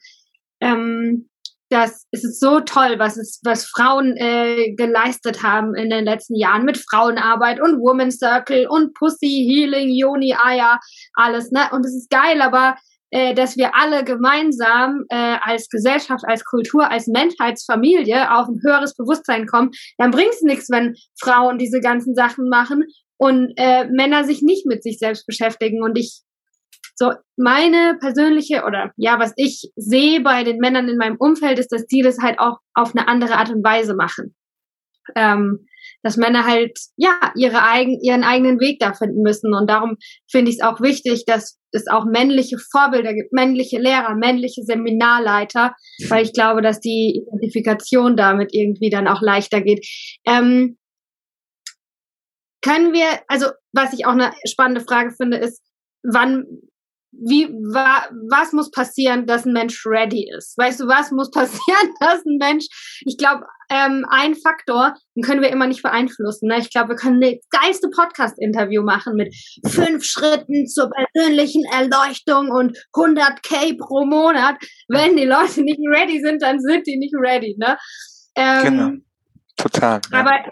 ähm, dass es ist so toll, was es, was Frauen äh, geleistet haben in den letzten Jahren mit Frauenarbeit und Woman Circle und Pussy Healing, Yoni Aya, alles, ne? Und es ist geil, aber äh, dass wir alle gemeinsam äh, als Gesellschaft, als Kultur, als Menschheitsfamilie auf ein höheres Bewusstsein kommen, dann bringt es nichts, wenn Frauen diese ganzen Sachen machen und äh, Männer sich nicht mit sich selbst beschäftigen. Und ich so meine persönliche oder ja, was ich sehe bei den Männern in meinem Umfeld, ist, dass die das halt auch auf eine andere Art und Weise machen. Ähm, dass Männer halt ja ihre eigen, ihren eigenen Weg da finden müssen. Und darum finde ich es auch wichtig, dass es auch männliche Vorbilder gibt, männliche Lehrer, männliche Seminarleiter, weil ich glaube, dass die Identifikation damit irgendwie dann auch leichter geht. Ähm, können wir, also was ich auch eine spannende Frage finde, ist, wann wie, wa, was muss passieren, dass ein Mensch ready ist? Weißt du, was muss passieren, dass ein Mensch, ich glaube, ähm, ein Faktor, den können wir immer nicht beeinflussen. Ne? Ich glaube, wir können eine geilste Podcast-Interview machen mit fünf Schritten zur persönlichen Erleuchtung und 100k pro Monat. Wenn die Leute nicht ready sind, dann sind die nicht ready. Ne? Ähm, genau, total. Ja. Aber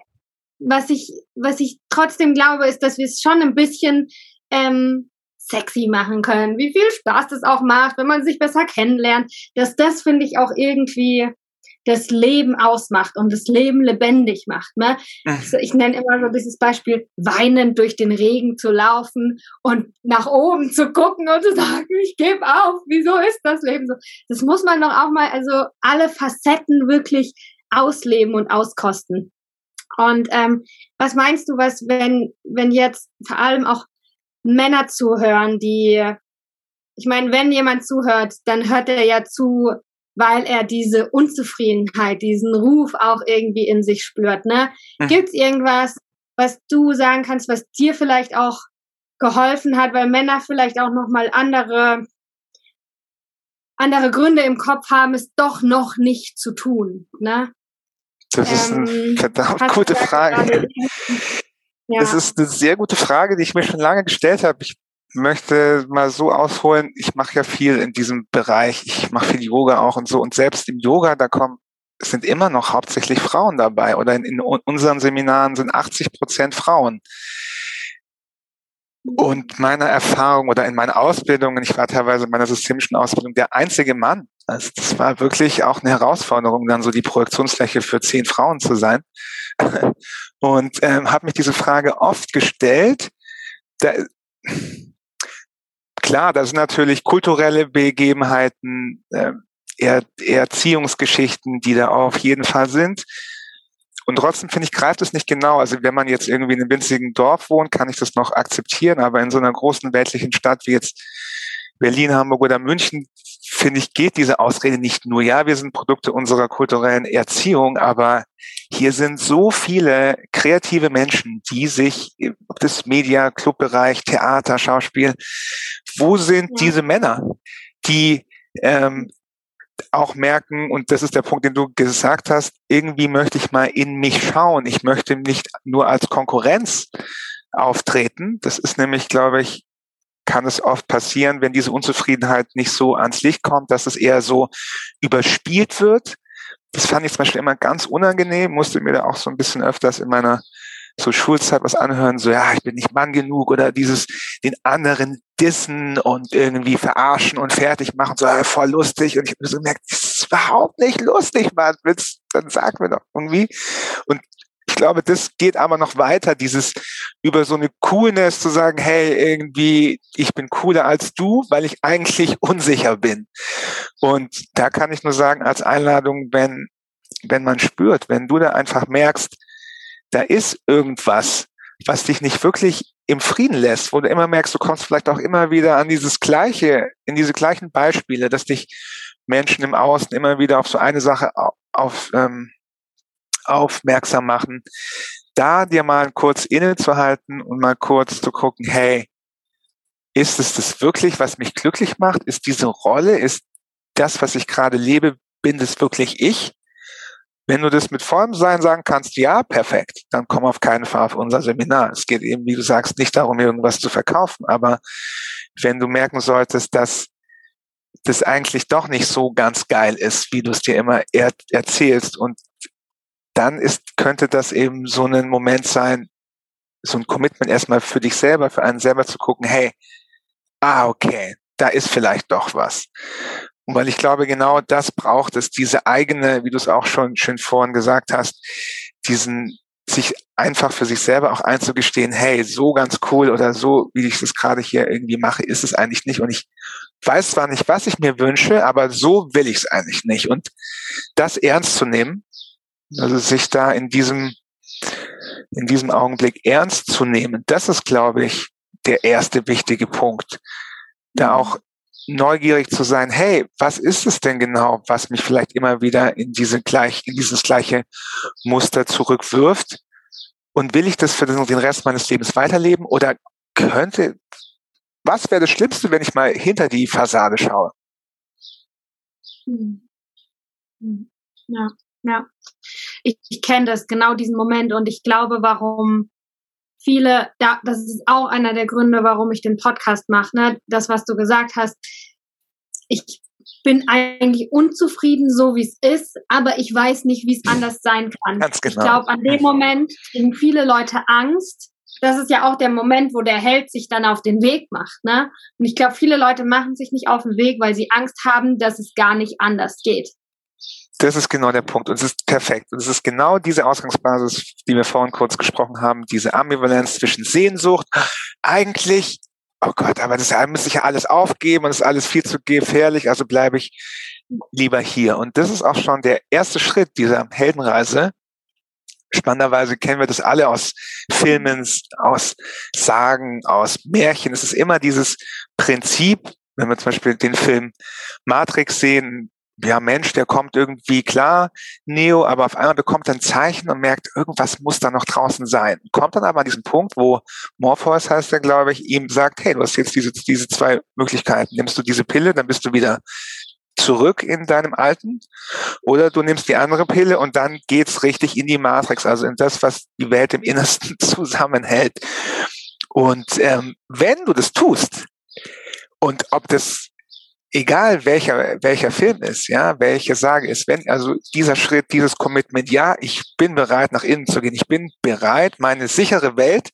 was ich, was ich trotzdem glaube, ist, dass wir es schon ein bisschen ähm, sexy machen können, wie viel Spaß das auch macht, wenn man sich besser kennenlernt, dass das finde ich auch irgendwie das Leben ausmacht und das Leben lebendig macht. Ne? Ich, ich nenne immer so dieses Beispiel, weinend durch den Regen zu laufen und nach oben zu gucken und zu sagen, ich gebe auf, wieso ist das Leben so? Das muss man doch auch mal, also alle Facetten wirklich ausleben und auskosten. Und ähm, was meinst du, was, wenn, wenn jetzt vor allem auch Männer zuhören, die, ich meine, wenn jemand zuhört, dann hört er ja zu, weil er diese Unzufriedenheit, diesen Ruf auch irgendwie in sich spürt. Ne? Mhm. Gibt es irgendwas, was du sagen kannst, was dir vielleicht auch geholfen hat, weil Männer vielleicht auch noch mal andere andere Gründe im Kopf haben, es doch noch nicht zu tun. Ne? Das ist eine ähm, verdammt gute Frage. Ja. Das ist eine sehr gute Frage, die ich mir schon lange gestellt habe. Ich möchte mal so ausholen, ich mache ja viel in diesem Bereich, ich mache viel Yoga auch und so und selbst im Yoga, da kommen sind immer noch hauptsächlich Frauen dabei oder in, in unseren Seminaren sind 80 Prozent Frauen. Und meiner Erfahrung oder in meiner Ausbildung, ich war teilweise in meiner systemischen Ausbildung der einzige Mann. Also das war wirklich auch eine Herausforderung, dann so die Projektionsfläche für zehn Frauen zu sein. Und ähm, habe mich diese Frage oft gestellt. Da, klar, das sind natürlich kulturelle Begebenheiten, äh, er, Erziehungsgeschichten, die da auf jeden Fall sind. Und trotzdem finde ich, greift es nicht genau. Also wenn man jetzt irgendwie in einem winzigen Dorf wohnt, kann ich das noch akzeptieren, aber in so einer großen weltlichen Stadt wie jetzt Berlin, Hamburg oder München, finde ich, geht diese Ausrede nicht nur, ja, wir sind Produkte unserer kulturellen Erziehung, aber hier sind so viele kreative Menschen, die sich, ob das Media, Clubbereich, Theater, Schauspiel, wo sind ja. diese Männer, die ähm, auch merken, und das ist der Punkt, den du gesagt hast, irgendwie möchte ich mal in mich schauen. Ich möchte nicht nur als Konkurrenz auftreten. Das ist nämlich, glaube ich, kann es oft passieren, wenn diese Unzufriedenheit nicht so ans Licht kommt, dass es eher so überspielt wird das fand ich zum Beispiel immer ganz unangenehm, musste mir da auch so ein bisschen öfters in meiner so Schulzeit was anhören, so ja, ich bin nicht Mann genug oder dieses den anderen dissen und irgendwie verarschen und fertig machen, so ja, voll lustig. Und ich habe so gemerkt, das ist überhaupt nicht lustig, Mann. Willst, dann sag mir doch irgendwie. Und glaube, das geht aber noch weiter, dieses über so eine Coolness zu sagen, hey, irgendwie, ich bin cooler als du, weil ich eigentlich unsicher bin. Und da kann ich nur sagen, als Einladung, wenn, wenn man spürt, wenn du da einfach merkst, da ist irgendwas, was dich nicht wirklich im Frieden lässt, wo du immer merkst, du kommst vielleicht auch immer wieder an dieses gleiche, in diese gleichen Beispiele, dass dich Menschen im Außen immer wieder auf so eine Sache auf, ähm, aufmerksam machen, da dir mal kurz innezuhalten und mal kurz zu gucken, hey, ist es das wirklich, was mich glücklich macht? Ist diese Rolle, ist das, was ich gerade lebe, bin das wirklich ich? Wenn du das mit vollem Sein sagen kannst, ja, perfekt, dann komm auf keinen Fall auf unser Seminar. Es geht eben, wie du sagst, nicht darum, irgendwas zu verkaufen. Aber wenn du merken solltest, dass das eigentlich doch nicht so ganz geil ist, wie du es dir immer er erzählst und dann ist, könnte das eben so ein Moment sein, so ein Commitment erstmal für dich selber, für einen selber zu gucken, hey, ah, okay, da ist vielleicht doch was. Und weil ich glaube, genau das braucht es, diese eigene, wie du es auch schon schön vorhin gesagt hast, diesen, sich einfach für sich selber auch einzugestehen, hey, so ganz cool oder so, wie ich das gerade hier irgendwie mache, ist es eigentlich nicht. Und ich weiß zwar nicht, was ich mir wünsche, aber so will ich es eigentlich nicht. Und das ernst zu nehmen also sich da in diesem, in diesem Augenblick ernst zu nehmen, das ist, glaube ich, der erste wichtige Punkt. Da mhm. auch neugierig zu sein, hey, was ist es denn genau, was mich vielleicht immer wieder in diese gleich, in dieses gleiche Muster zurückwirft? Und will ich das für den Rest meines Lebens weiterleben? Oder könnte, was wäre das Schlimmste, wenn ich mal hinter die Fassade schaue? Hm. Hm. Ja. Ja, ich, ich kenne das, genau diesen Moment und ich glaube, warum viele, ja, das ist auch einer der Gründe, warum ich den Podcast mache, ne? Das, was du gesagt hast. Ich bin eigentlich unzufrieden, so wie es ist, aber ich weiß nicht, wie es anders sein kann. Ganz genau. Ich glaube, an dem Moment kriegen viele Leute Angst. Das ist ja auch der Moment, wo der Held sich dann auf den Weg macht, ne? Und ich glaube, viele Leute machen sich nicht auf den Weg, weil sie Angst haben, dass es gar nicht anders geht. Das ist genau der Punkt. Und es ist perfekt. Und es ist genau diese Ausgangsbasis, die wir vorhin kurz gesprochen haben, diese Ambivalenz zwischen Sehnsucht. Eigentlich, oh Gott, aber das müsste ich ja alles aufgeben und es ist alles viel zu gefährlich, also bleibe ich lieber hier. Und das ist auch schon der erste Schritt dieser Heldenreise. Spannenderweise kennen wir das alle aus Filmen, aus Sagen, aus Märchen. Es ist immer dieses Prinzip, wenn wir zum Beispiel den Film Matrix sehen, ja, Mensch, der kommt irgendwie klar, Neo, aber auf einmal bekommt er ein Zeichen und merkt, irgendwas muss da noch draußen sein. Kommt dann aber an diesen Punkt, wo Morpheus heißt er, glaube ich, ihm sagt, hey, du hast jetzt diese, diese zwei Möglichkeiten. Nimmst du diese Pille, dann bist du wieder zurück in deinem Alten oder du nimmst die andere Pille und dann geht's richtig in die Matrix, also in das, was die Welt im Innersten zusammenhält. Und ähm, wenn du das tust und ob das egal welcher, welcher Film ist, ja, welche Sage ist, wenn also dieser Schritt, dieses Commitment, ja, ich bin bereit, nach innen zu gehen, ich bin bereit, meine sichere Welt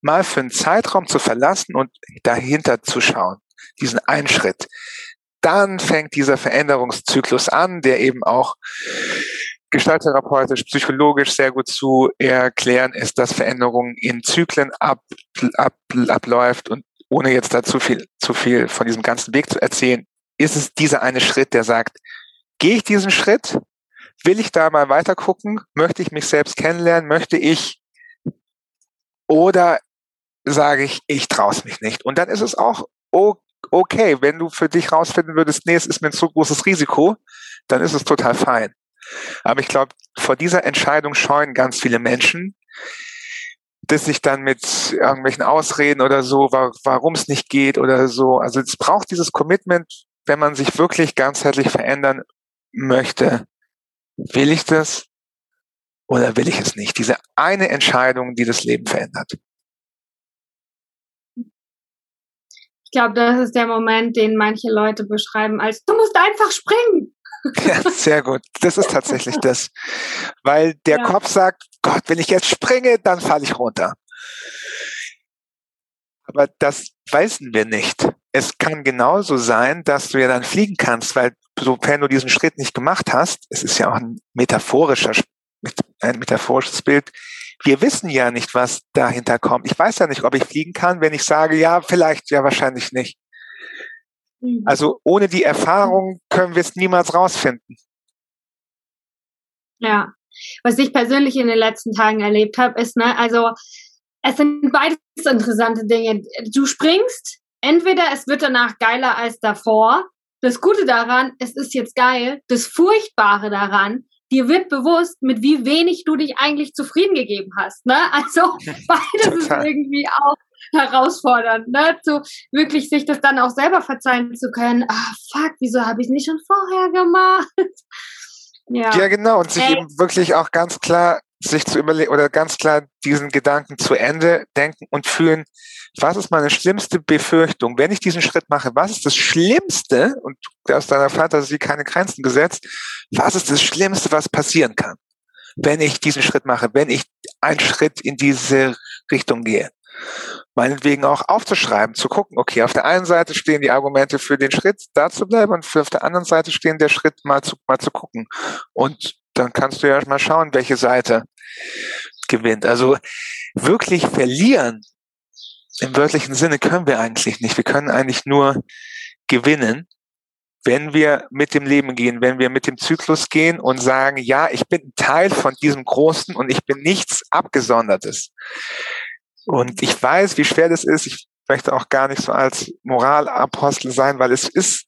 mal für einen Zeitraum zu verlassen und dahinter zu schauen, diesen einen Schritt. Dann fängt dieser Veränderungszyklus an, der eben auch gestalttherapeutisch, psychologisch sehr gut zu erklären ist, dass Veränderungen in Zyklen ab, ab, abläuft und ohne jetzt da zu viel, zu viel von diesem ganzen Weg zu erzählen, ist es dieser eine Schritt, der sagt, gehe ich diesen Schritt? Will ich da mal weiter gucken? Möchte ich mich selbst kennenlernen? Möchte ich oder sage ich, ich traue es mich nicht? Und dann ist es auch okay, wenn du für dich rausfinden würdest, nee, es ist mir ein zu großes Risiko, dann ist es total fein. Aber ich glaube, vor dieser Entscheidung scheuen ganz viele Menschen, dass sich dann mit irgendwelchen Ausreden oder so, warum es nicht geht oder so. Also es braucht dieses Commitment wenn man sich wirklich ganzheitlich verändern möchte, will ich das oder will ich es nicht? Diese eine Entscheidung, die das Leben verändert. Ich glaube, das ist der Moment, den manche Leute beschreiben als, du musst einfach springen. Ja, sehr gut. Das ist tatsächlich das. Weil der ja. Kopf sagt, Gott, wenn ich jetzt springe, dann falle ich runter. Aber das wissen wir nicht. Es kann genauso sein, dass du ja dann fliegen kannst, weil sofern du diesen Schritt nicht gemacht hast, es ist ja auch ein metaphorischer, ein metaphorisches Bild, wir wissen ja nicht, was dahinter kommt. Ich weiß ja nicht, ob ich fliegen kann, wenn ich sage, ja, vielleicht, ja, wahrscheinlich nicht. Mhm. Also ohne die Erfahrung können wir es niemals rausfinden. Ja, was ich persönlich in den letzten Tagen erlebt habe, ist, ne, also es sind beides interessante Dinge. Du springst, entweder es wird danach geiler als davor. Das Gute daran, es ist jetzt geil. Das Furchtbare daran, dir wird bewusst, mit wie wenig du dich eigentlich zufrieden gegeben hast. Ne? Also beides ist irgendwie auch herausfordernd, ne? Zu wirklich sich das dann auch selber verzeihen zu können. Ah, fuck, wieso habe ich es nicht schon vorher gemacht? ja. ja, genau. Und sich Ey. eben wirklich auch ganz klar sich zu überlegen oder ganz klar diesen Gedanken zu Ende denken und fühlen, was ist meine schlimmste Befürchtung? Wenn ich diesen Schritt mache, was ist das Schlimmste? Und hast deiner Fantasie keine Grenzen gesetzt. Was ist das Schlimmste, was passieren kann, wenn ich diesen Schritt mache, wenn ich einen Schritt in diese Richtung gehe? Meinetwegen auch aufzuschreiben, zu gucken, okay, auf der einen Seite stehen die Argumente für den Schritt, da zu bleiben und für auf der anderen Seite stehen der Schritt, mal zu, mal zu gucken. Und dann kannst du ja mal schauen, welche Seite gewinnt. Also wirklich verlieren im wörtlichen Sinne können wir eigentlich nicht. Wir können eigentlich nur gewinnen, wenn wir mit dem Leben gehen, wenn wir mit dem Zyklus gehen und sagen, ja, ich bin Teil von diesem Großen und ich bin nichts Abgesondertes. Und ich weiß, wie schwer das ist. Ich möchte auch gar nicht so als Moralapostel sein, weil es ist,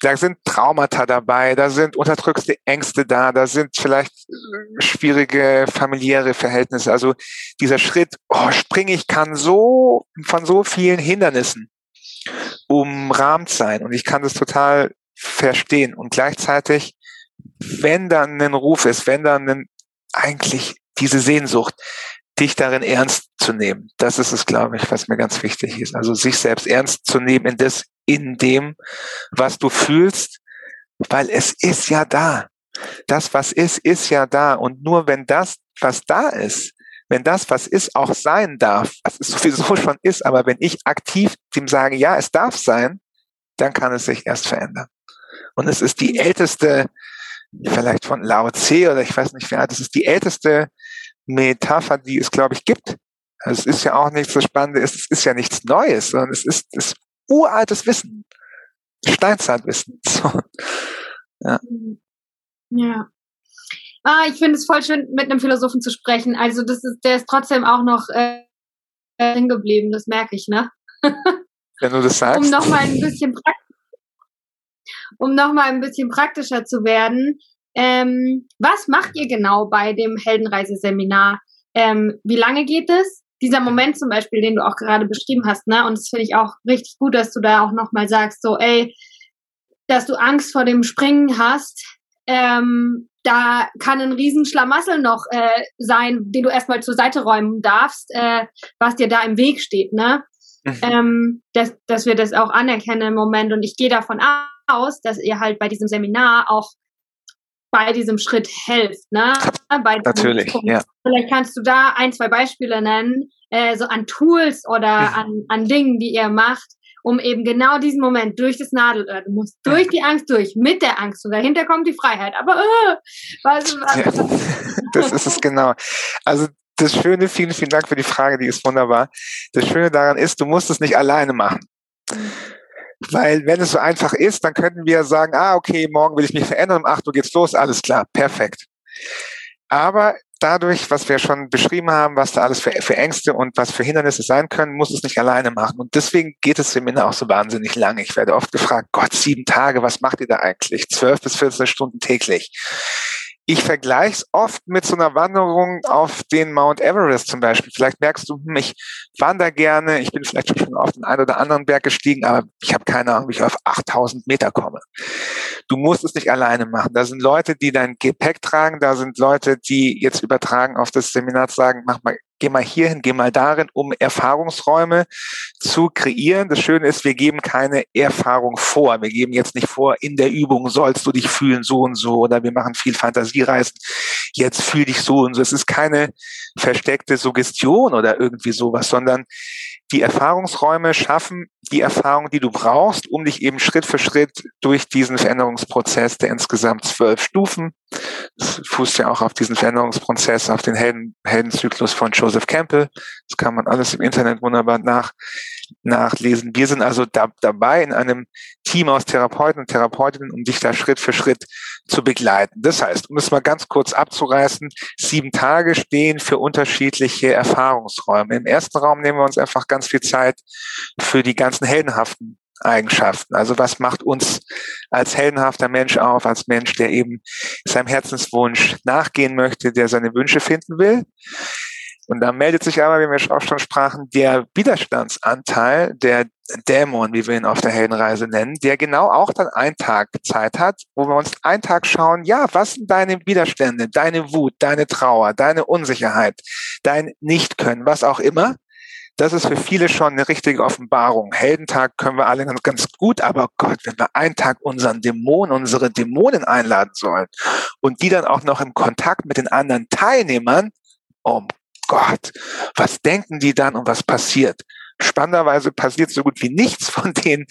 da sind Traumata dabei, da sind unterdrückte Ängste da, da sind vielleicht äh, schwierige familiäre Verhältnisse. Also dieser Schritt, oh, springe ich kann so von so vielen Hindernissen umrahmt sein und ich kann das total verstehen und gleichzeitig, wenn dann ein Ruf ist, wenn dann ein, eigentlich diese Sehnsucht, dich darin ernst zu nehmen. Das ist es, glaube ich, was mir ganz wichtig ist. Also sich selbst ernst zu nehmen in das, in dem, was du fühlst, weil es ist ja da. Das, was ist, ist ja da. Und nur wenn das, was da ist, wenn das, was ist, auch sein darf, was es sowieso schon ist, aber wenn ich aktiv dem sage, ja, es darf sein, dann kann es sich erst verändern. Und es ist die älteste, vielleicht von Lao Tse oder ich weiß nicht wer, das ist die älteste Metapher, die es, glaube ich, gibt. Also es ist ja auch nichts so Spannendes, es ist ja nichts Neues, sondern es ist das uraltes Wissen. Steinzeitwissen. So. Ja. ja. Ah, ich finde es voll schön, mit einem Philosophen zu sprechen. Also das ist, der ist trotzdem auch noch äh, hingeblieben, das merke ich, ne? Wenn du das sagst. Um nochmal ein bisschen um noch mal ein bisschen praktischer zu werden, ähm, was macht ihr genau bei dem Heldenreiseseminar? Ähm, wie lange geht es? Dieser Moment zum Beispiel, den du auch gerade beschrieben hast, ne? Und das finde ich auch richtig gut, dass du da auch nochmal sagst, so, ey, dass du Angst vor dem Springen hast, ähm, da kann ein Riesenschlamassel noch äh, sein, den du erstmal zur Seite räumen darfst, äh, was dir da im Weg steht, ne? Mhm. Ähm, dass, dass wir das auch anerkennen im Moment. Und ich gehe davon aus, dass ihr halt bei diesem Seminar auch bei diesem Schritt helft. Ne? Bei Natürlich, ja. Vielleicht kannst du da ein, zwei Beispiele nennen, äh, so an Tools oder mhm. an, an Dingen, die ihr macht, um eben genau diesen Moment durch das Nadelöhr, du musst durch die Angst durch, mit der Angst und dahinter kommt die Freiheit. Aber äh, was, was, ja, das ist es genau. Also das Schöne, vielen, vielen Dank für die Frage, die ist wunderbar. Das Schöne daran ist, du musst es nicht alleine machen. Weil wenn es so einfach ist, dann könnten wir sagen, ah, okay, morgen will ich mich verändern, um 8 Uhr geht's los, alles klar, perfekt. Aber dadurch, was wir schon beschrieben haben, was da alles für, für Ängste und was für Hindernisse sein können, muss es nicht alleine machen. Und deswegen geht das Seminar auch so wahnsinnig lange. Ich werde oft gefragt, Gott, sieben Tage, was macht ihr da eigentlich? Zwölf bis 14 Stunden täglich ich vergleiche es oft mit so einer Wanderung auf den Mount Everest zum Beispiel. Vielleicht merkst du, hm, ich wandere gerne, ich bin vielleicht schon auf den einen oder anderen Berg gestiegen, aber ich habe keine Ahnung, wie ich auf 8000 Meter komme. Du musst es nicht alleine machen. Da sind Leute, die dein Gepäck tragen, da sind Leute, die jetzt übertragen auf das Seminar sagen, mach mal geh mal hierhin, geh mal darin, um Erfahrungsräume zu kreieren. Das Schöne ist, wir geben keine Erfahrung vor. Wir geben jetzt nicht vor, in der Übung sollst du dich fühlen so und so oder wir machen viel Fantasiereisen. Jetzt fühl dich so und so. Es ist keine versteckte Suggestion oder irgendwie sowas, sondern die Erfahrungsräume schaffen die Erfahrung, die du brauchst, um dich eben Schritt für Schritt durch diesen Veränderungsprozess der insgesamt zwölf Stufen, das fußt ja auch auf diesen Veränderungsprozess, auf den Helden, Heldenzyklus von Joseph Campbell, das kann man alles im Internet wunderbar nach, nachlesen. Wir sind also da, dabei in einem Team aus Therapeuten und Therapeutinnen, um dich da Schritt für Schritt zu begleiten. Das heißt, um es mal ganz kurz abzureißen, sieben Tage stehen für unterschiedliche Erfahrungsräume. Im ersten Raum nehmen wir uns einfach ganz viel Zeit für die ganzen heldenhaften Eigenschaften. Also was macht uns als heldenhafter Mensch auf, als Mensch, der eben seinem Herzenswunsch nachgehen möchte, der seine Wünsche finden will. Und da meldet sich aber, wie wir auch schon sprachen, der Widerstandsanteil, der Dämon, wie wir ihn auf der Heldenreise nennen, der genau auch dann einen Tag Zeit hat, wo wir uns einen Tag schauen, ja, was sind deine Widerstände, deine Wut, deine Trauer, deine Unsicherheit, dein Nichtkönnen, was auch immer. Das ist für viele schon eine richtige Offenbarung. Heldentag können wir alle ganz gut, aber Gott, wenn wir einen Tag unseren Dämon, unsere Dämonen einladen sollen und die dann auch noch im Kontakt mit den anderen Teilnehmern, um Gott, was denken die dann und was passiert? Spannenderweise passiert so gut wie nichts von den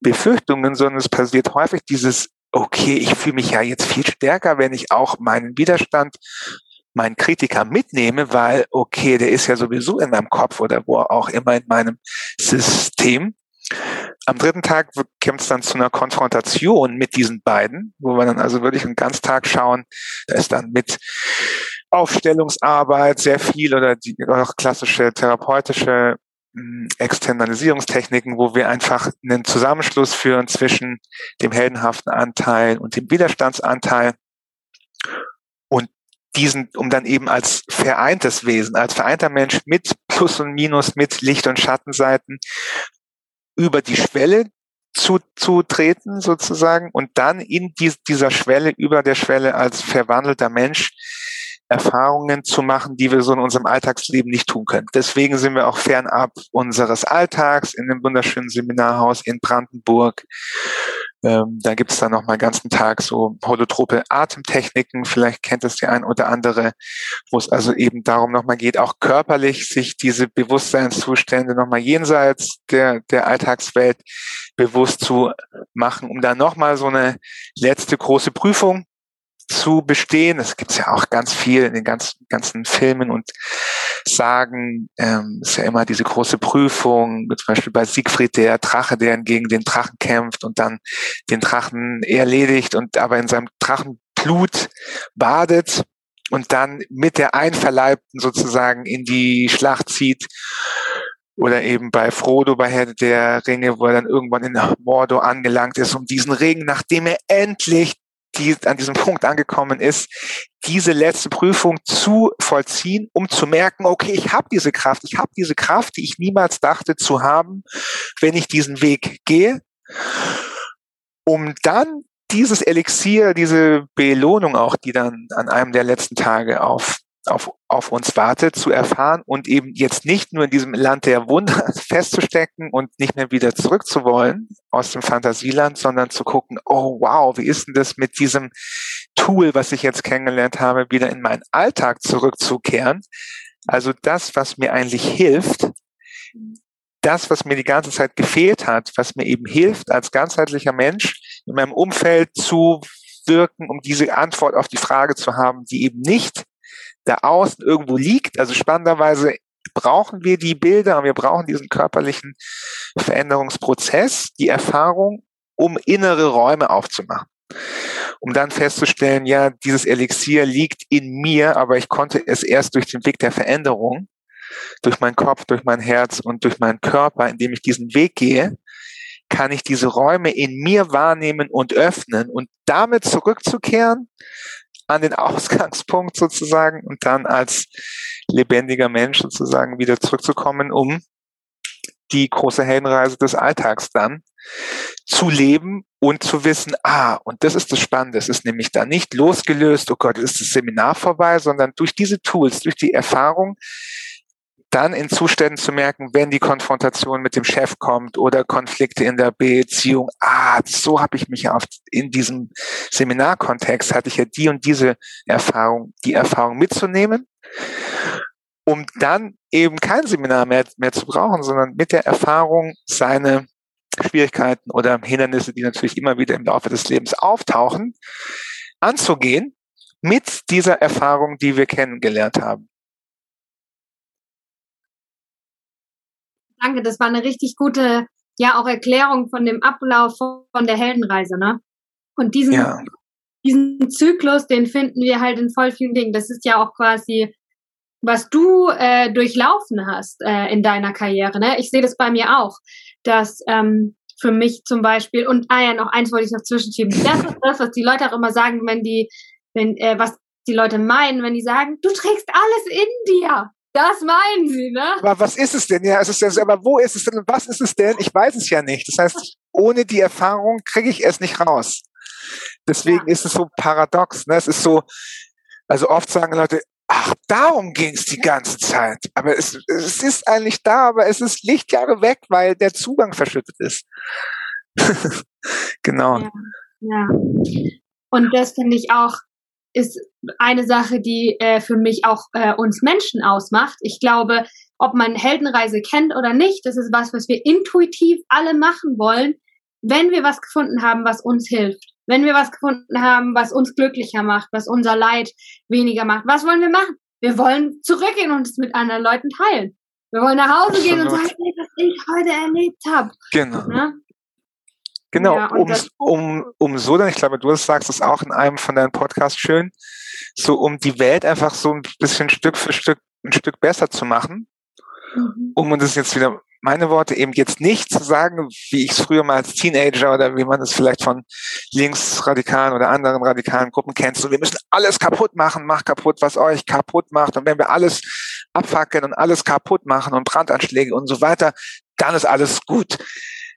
Befürchtungen, sondern es passiert häufig dieses, okay, ich fühle mich ja jetzt viel stärker, wenn ich auch meinen Widerstand, meinen Kritiker mitnehme, weil, okay, der ist ja sowieso in meinem Kopf oder wo auch immer in meinem System. Am dritten Tag kommt es dann zu einer Konfrontation mit diesen beiden, wo wir dann also wirklich einen Ganztag schauen. Da ist dann mit Aufstellungsarbeit sehr viel oder die auch klassische therapeutische hm, Externalisierungstechniken, wo wir einfach einen Zusammenschluss führen zwischen dem heldenhaften Anteil und dem Widerstandsanteil und diesen, um dann eben als vereintes Wesen, als vereinter Mensch mit Plus und Minus, mit Licht- und Schattenseiten über die Schwelle zu, zu treten sozusagen und dann in die, dieser Schwelle, über der Schwelle als verwandelter Mensch Erfahrungen zu machen, die wir so in unserem Alltagsleben nicht tun können. Deswegen sind wir auch fernab unseres Alltags in dem wunderschönen Seminarhaus in Brandenburg. Ähm, da gibt es dann noch mal ganzen Tag so holotrope Atemtechniken, vielleicht kennt es die ein oder andere, wo es also eben darum nochmal geht, auch körperlich sich diese Bewusstseinszustände nochmal jenseits der, der Alltagswelt bewusst zu machen, um dann nochmal so eine letzte große Prüfung zu bestehen. Es gibt ja auch ganz viel in den ganzen, ganzen Filmen und Sagen. Ähm, ist ja immer diese große Prüfung, zum Beispiel bei Siegfried, der Drache, der gegen den Drachen kämpft und dann den Drachen erledigt und aber in seinem Drachenblut badet und dann mit der Einverleibten sozusagen in die Schlacht zieht. Oder eben bei Frodo bei Herr der Ringe, wo er dann irgendwann in Mordor angelangt ist, um diesen Ring, nachdem er endlich die an diesem Punkt angekommen ist, diese letzte Prüfung zu vollziehen, um zu merken, okay, ich habe diese Kraft, ich habe diese Kraft, die ich niemals dachte zu haben, wenn ich diesen Weg gehe, um dann dieses Elixier, diese Belohnung auch, die dann an einem der letzten Tage auf auf, auf uns wartet, zu erfahren und eben jetzt nicht nur in diesem Land der Wunder festzustecken und nicht mehr wieder zurückzuwollen aus dem Fantasieland, sondern zu gucken, oh wow, wie ist denn das mit diesem Tool, was ich jetzt kennengelernt habe, wieder in meinen Alltag zurückzukehren? Also das, was mir eigentlich hilft, das, was mir die ganze Zeit gefehlt hat, was mir eben hilft, als ganzheitlicher Mensch in meinem Umfeld zu wirken, um diese Antwort auf die Frage zu haben, die eben nicht da außen irgendwo liegt. Also spannenderweise brauchen wir die Bilder und wir brauchen diesen körperlichen Veränderungsprozess, die Erfahrung, um innere Räume aufzumachen. Um dann festzustellen, ja, dieses Elixier liegt in mir, aber ich konnte es erst durch den Weg der Veränderung, durch meinen Kopf, durch mein Herz und durch meinen Körper, indem ich diesen Weg gehe, kann ich diese Räume in mir wahrnehmen und öffnen und damit zurückzukehren an den Ausgangspunkt sozusagen und dann als lebendiger Mensch sozusagen wieder zurückzukommen, um die große Heldenreise des Alltags dann zu leben und zu wissen, ah, und das ist das Spannende, es ist nämlich da nicht losgelöst, oh Gott, ist das Seminar vorbei, sondern durch diese Tools, durch die Erfahrung dann in Zuständen zu merken, wenn die Konfrontation mit dem Chef kommt oder Konflikte in der Beziehung, ah, so habe ich mich ja auf, in diesem Seminarkontext hatte ich ja die und diese Erfahrung, die Erfahrung mitzunehmen, um dann eben kein Seminar mehr, mehr zu brauchen, sondern mit der Erfahrung seine Schwierigkeiten oder Hindernisse, die natürlich immer wieder im Laufe des Lebens auftauchen, anzugehen mit dieser Erfahrung, die wir kennengelernt haben. Danke, das war eine richtig gute, ja, auch Erklärung von dem Ablauf von der Heldenreise, ne? Und diesen, ja. diesen Zyklus, den finden wir halt in voll vielen Dingen. Das ist ja auch quasi, was du äh, durchlaufen hast äh, in deiner Karriere, ne? Ich sehe das bei mir auch, dass ähm, für mich zum Beispiel, und ah ja, noch eins wollte ich noch zwischenschieben. Das ist das, was die Leute auch immer sagen, wenn die, wenn, äh, was die Leute meinen, wenn die sagen, du trägst alles in dir. Das meinen sie, ne? Aber was ist es denn? Ja, es ist ja, aber wo ist es denn? Was ist es denn? Ich weiß es ja nicht. Das heißt, ohne die Erfahrung kriege ich es nicht raus. Deswegen ja. ist es so paradox. Ne? Es ist so, also oft sagen Leute, ach, darum ging es die ganze Zeit. Aber es, es ist eigentlich da, aber es ist Lichtjahre weg, weil der Zugang verschüttet ist. genau. Ja, ja. Und das finde ich auch ist eine Sache, die äh, für mich auch äh, uns Menschen ausmacht. Ich glaube, ob man Heldenreise kennt oder nicht, das ist was, was wir intuitiv alle machen wollen, wenn wir was gefunden haben, was uns hilft. Wenn wir was gefunden haben, was uns glücklicher macht, was unser Leid weniger macht. Was wollen wir machen? Wir wollen zurückgehen und es mit anderen Leuten teilen. Wir wollen nach Hause Absolut. gehen und sagen, hey, was ich heute erlebt habe. Genau. Ja? Genau, ja, um, um, um so dann, ich glaube, du sagst es auch in einem von deinen Podcasts schön, so um die Welt einfach so ein bisschen Stück für Stück ein Stück besser zu machen, mhm. um, und das ist jetzt wieder meine Worte, eben jetzt nicht zu sagen, wie ich es früher mal als Teenager oder wie man es vielleicht von linksradikalen oder anderen radikalen Gruppen kennt, so wir müssen alles kaputt machen, macht kaputt, was euch kaputt macht. Und wenn wir alles abfackeln und alles kaputt machen und Brandanschläge und so weiter, dann ist alles gut.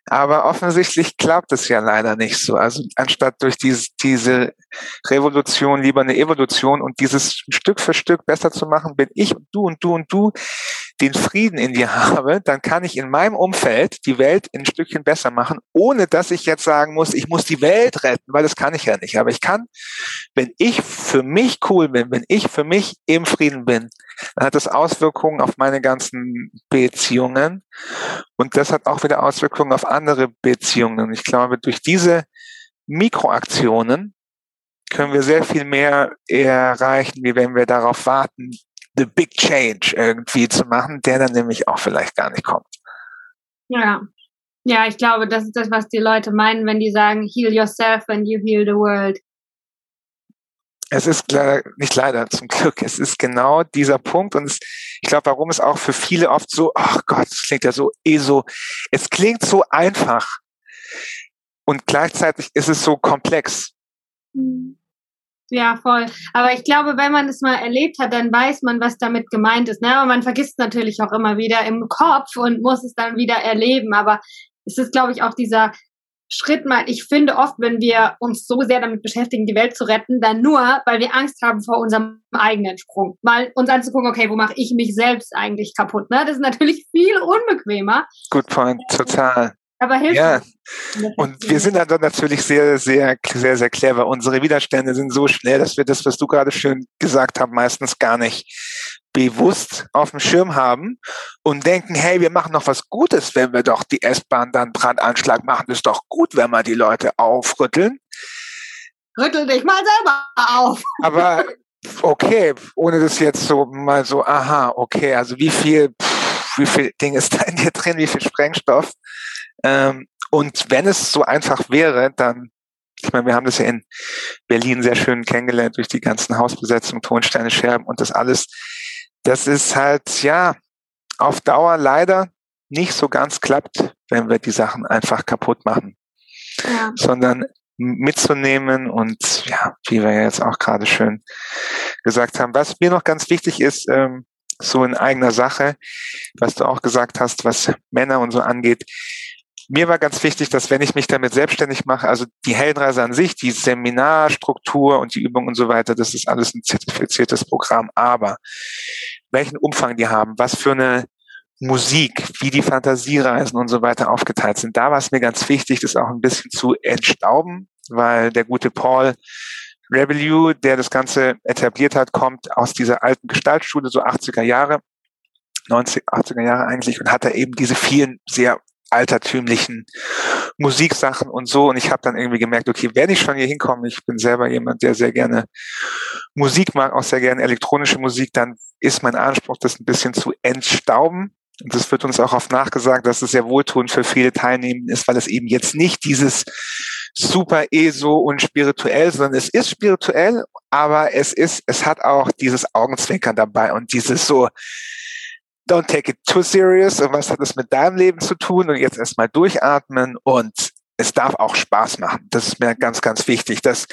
Aber offensichtlich klappt es ja leider nicht so. Also anstatt durch diese, diese Revolution lieber eine Evolution und dieses Stück für Stück besser zu machen, bin ich und du und du und du den Frieden in dir habe, dann kann ich in meinem Umfeld die Welt ein Stückchen besser machen, ohne dass ich jetzt sagen muss, ich muss die Welt retten, weil das kann ich ja nicht. Aber ich kann, wenn ich für mich cool bin, wenn ich für mich im Frieden bin, dann hat das Auswirkungen auf meine ganzen Beziehungen und das hat auch wieder Auswirkungen auf andere Beziehungen. Ich glaube, durch diese Mikroaktionen können wir sehr viel mehr erreichen, wie wenn wir darauf warten, the big change irgendwie zu machen, der dann nämlich auch vielleicht gar nicht kommt. Ja. Ja, ich glaube, das ist das, was die Leute meinen, wenn die sagen, heal yourself and you heal the world. Es ist leider, nicht leider, zum Glück, es ist genau dieser Punkt und es, ich glaube, warum es auch für viele oft so, ach Gott, es klingt ja so eh so, es klingt so einfach und gleichzeitig ist es so komplex. Mhm. Ja, voll. Aber ich glaube, wenn man es mal erlebt hat, dann weiß man, was damit gemeint ist. Ne? Aber man vergisst natürlich auch immer wieder im Kopf und muss es dann wieder erleben. Aber es ist, glaube ich, auch dieser Schritt mal. Ich finde oft, wenn wir uns so sehr damit beschäftigen, die Welt zu retten, dann nur, weil wir Angst haben vor unserem eigenen Sprung. Mal uns anzugucken, okay, wo mache ich mich selbst eigentlich kaputt? Ne? Das ist natürlich viel unbequemer. Good point, total. Aber hilft ja. Und wir sind dann natürlich sehr, sehr, sehr, sehr clever. Unsere Widerstände sind so schnell, dass wir das, was du gerade schön gesagt hast, meistens gar nicht bewusst auf dem Schirm haben und denken, hey, wir machen noch was Gutes, wenn wir doch die S-Bahn dann Brandanschlag machen. Das ist doch gut, wenn wir die Leute aufrütteln. Rüttel dich mal selber auf. Aber okay, ohne das jetzt so mal so, aha, okay, also wie viel, pff, wie viel Ding ist da in dir drin, wie viel Sprengstoff? Ähm, und wenn es so einfach wäre, dann, ich meine, wir haben das ja in Berlin sehr schön kennengelernt durch die ganzen Hausbesetzungen, Tonsteine, Scherben und das alles. Das ist halt, ja, auf Dauer leider nicht so ganz klappt, wenn wir die Sachen einfach kaputt machen. Ja. Sondern mitzunehmen und ja, wie wir jetzt auch gerade schön gesagt haben. Was mir noch ganz wichtig ist, ähm, so in eigener Sache, was du auch gesagt hast, was Männer und so angeht, mir war ganz wichtig, dass wenn ich mich damit selbstständig mache, also die Heldenreise an sich, die Seminarstruktur und die Übung und so weiter, das ist alles ein zertifiziertes Programm. Aber welchen Umfang die haben, was für eine Musik, wie die Fantasiereisen und so weiter aufgeteilt sind. Da war es mir ganz wichtig, das auch ein bisschen zu entstauben, weil der gute Paul Revenue, der das Ganze etabliert hat, kommt aus dieser alten Gestaltschule, so 80er Jahre, 90, 80er Jahre eigentlich, und hat da eben diese vielen sehr altertümlichen Musiksachen und so. Und ich habe dann irgendwie gemerkt, okay, wenn ich schon hier hinkomme, ich bin selber jemand, der sehr gerne Musik mag, auch sehr gerne elektronische Musik, dann ist mein Anspruch, das ein bisschen zu entstauben. Und das wird uns auch oft nachgesagt, dass es sehr wohltuend für viele Teilnehmenden ist, weil es eben jetzt nicht dieses super ESO und spirituell, sondern es ist spirituell, aber es ist, es hat auch dieses Augenzwinkern dabei und dieses so, don't take it too serious. Und was hat das mit deinem Leben zu tun? Und jetzt erstmal durchatmen. Und es darf auch Spaß machen. Das ist mir ganz, ganz wichtig, dass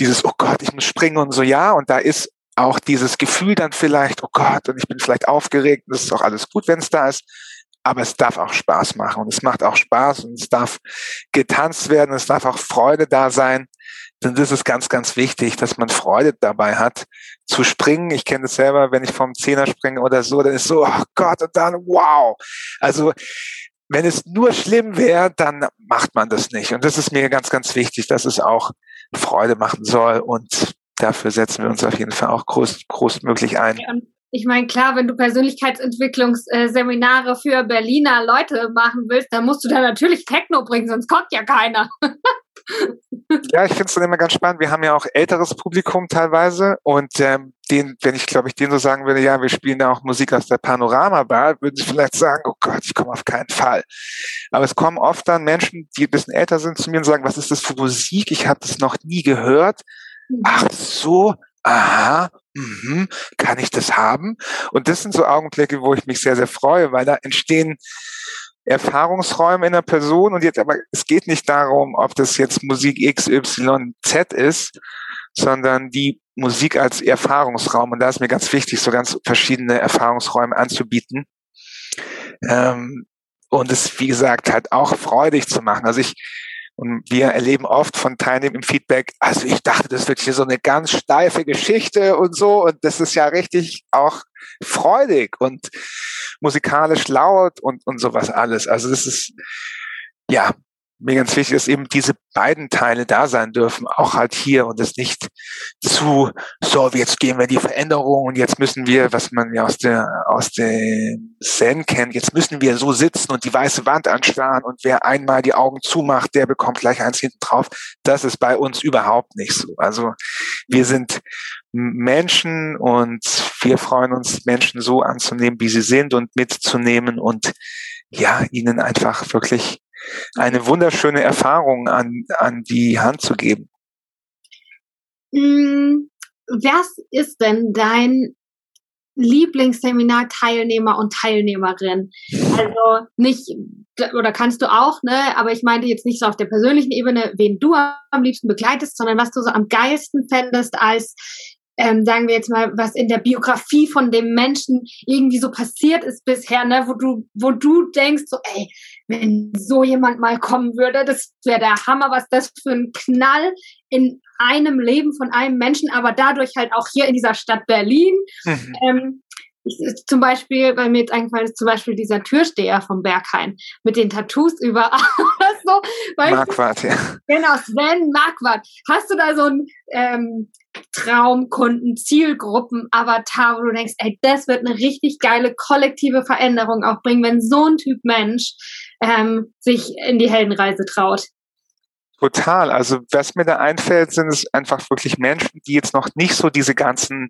dieses, oh Gott, ich muss springen und so, ja, und da ist auch dieses Gefühl dann vielleicht, oh Gott, und ich bin vielleicht aufgeregt, das ist auch alles gut, wenn es da ist, aber es darf auch Spaß machen. Und es macht auch Spaß. Und es darf getanzt werden, es darf auch Freude da sein. Das ist ganz, ganz wichtig, dass man Freude dabei hat, zu springen. Ich kenne das selber, wenn ich vom Zehner springe oder so, dann ist so, oh Gott, und dann wow. Also wenn es nur schlimm wäre, dann macht man das nicht. Und das ist mir ganz, ganz wichtig, dass es auch Freude machen soll. Und dafür setzen wir uns auf jeden Fall auch groß, großmöglich ein. Ich meine, klar, wenn du Persönlichkeitsentwicklungsseminare für Berliner Leute machen willst, dann musst du da natürlich Techno bringen, sonst kommt ja keiner. ja, ich finde es dann immer ganz spannend. Wir haben ja auch älteres Publikum teilweise und ähm, den, wenn ich glaube ich denen so sagen würde, ja, wir spielen ja auch Musik aus der Panorama-Bar, würden sie vielleicht sagen, oh Gott, ich komme auf keinen Fall. Aber es kommen oft dann Menschen, die ein bisschen älter sind, zu mir und sagen, was ist das für Musik? Ich habe das noch nie gehört. Mhm. Ach so, aha, mh, kann ich das haben? Und das sind so Augenblicke, wo ich mich sehr, sehr freue, weil da entstehen Erfahrungsräume in der Person und jetzt aber es geht nicht darum, ob das jetzt Musik X, Y, Z ist, sondern die Musik als Erfahrungsraum und da ist mir ganz wichtig, so ganz verschiedene Erfahrungsräume anzubieten. Ähm, und es, wie gesagt, halt auch freudig zu machen. Also ich und wir erleben oft von Teilnehmern im Feedback, also ich dachte, das wird hier so eine ganz steife Geschichte und so. Und das ist ja richtig auch freudig und musikalisch laut und, und sowas alles. Also das ist, ja, mir ganz wichtig, dass eben diese beiden Teile da sein dürfen, auch halt hier und es nicht zu, so, jetzt gehen wir die Veränderung und jetzt müssen wir, was man ja aus der, aus dem Zen kennt, jetzt müssen wir so sitzen und die weiße Wand anstarren und wer einmal die Augen zumacht, der bekommt gleich eins hinten drauf. Das ist bei uns überhaupt nicht so. Also wir sind Menschen und wir freuen uns, Menschen so anzunehmen, wie sie sind und mitzunehmen und ja, ihnen einfach wirklich eine wunderschöne Erfahrung an, an die Hand zu geben. Mm, was ist denn dein Lieblingsseminar-Teilnehmer und Teilnehmerin? Also nicht, oder kannst du auch, ne, aber ich meinte jetzt nicht so auf der persönlichen Ebene, wen du am liebsten begleitest, sondern was du so am geilsten fändest als ähm, sagen wir jetzt mal, was in der Biografie von dem Menschen irgendwie so passiert ist bisher, ne, wo du, wo du denkst, so, ey, wenn so jemand mal kommen würde, das wäre der Hammer, was das für ein Knall in einem Leben von einem Menschen, aber dadurch halt auch hier in dieser Stadt Berlin. Mhm. Ähm, ich, zum Beispiel, bei mir jetzt eingefallen ist zum Beispiel dieser Türsteher vom Berghain mit den Tattoos überall. so, Marquardt, ja. Genau, Sven Marquardt. Hast du da so ein ähm, Traumkunden, Zielgruppen, Avatar, wo du denkst, ey, das wird eine richtig geile kollektive Veränderung auch bringen, wenn so ein Typ Mensch ähm, sich in die Heldenreise traut. Total. Also was mir da einfällt, sind es einfach wirklich Menschen, die jetzt noch nicht so diese ganzen,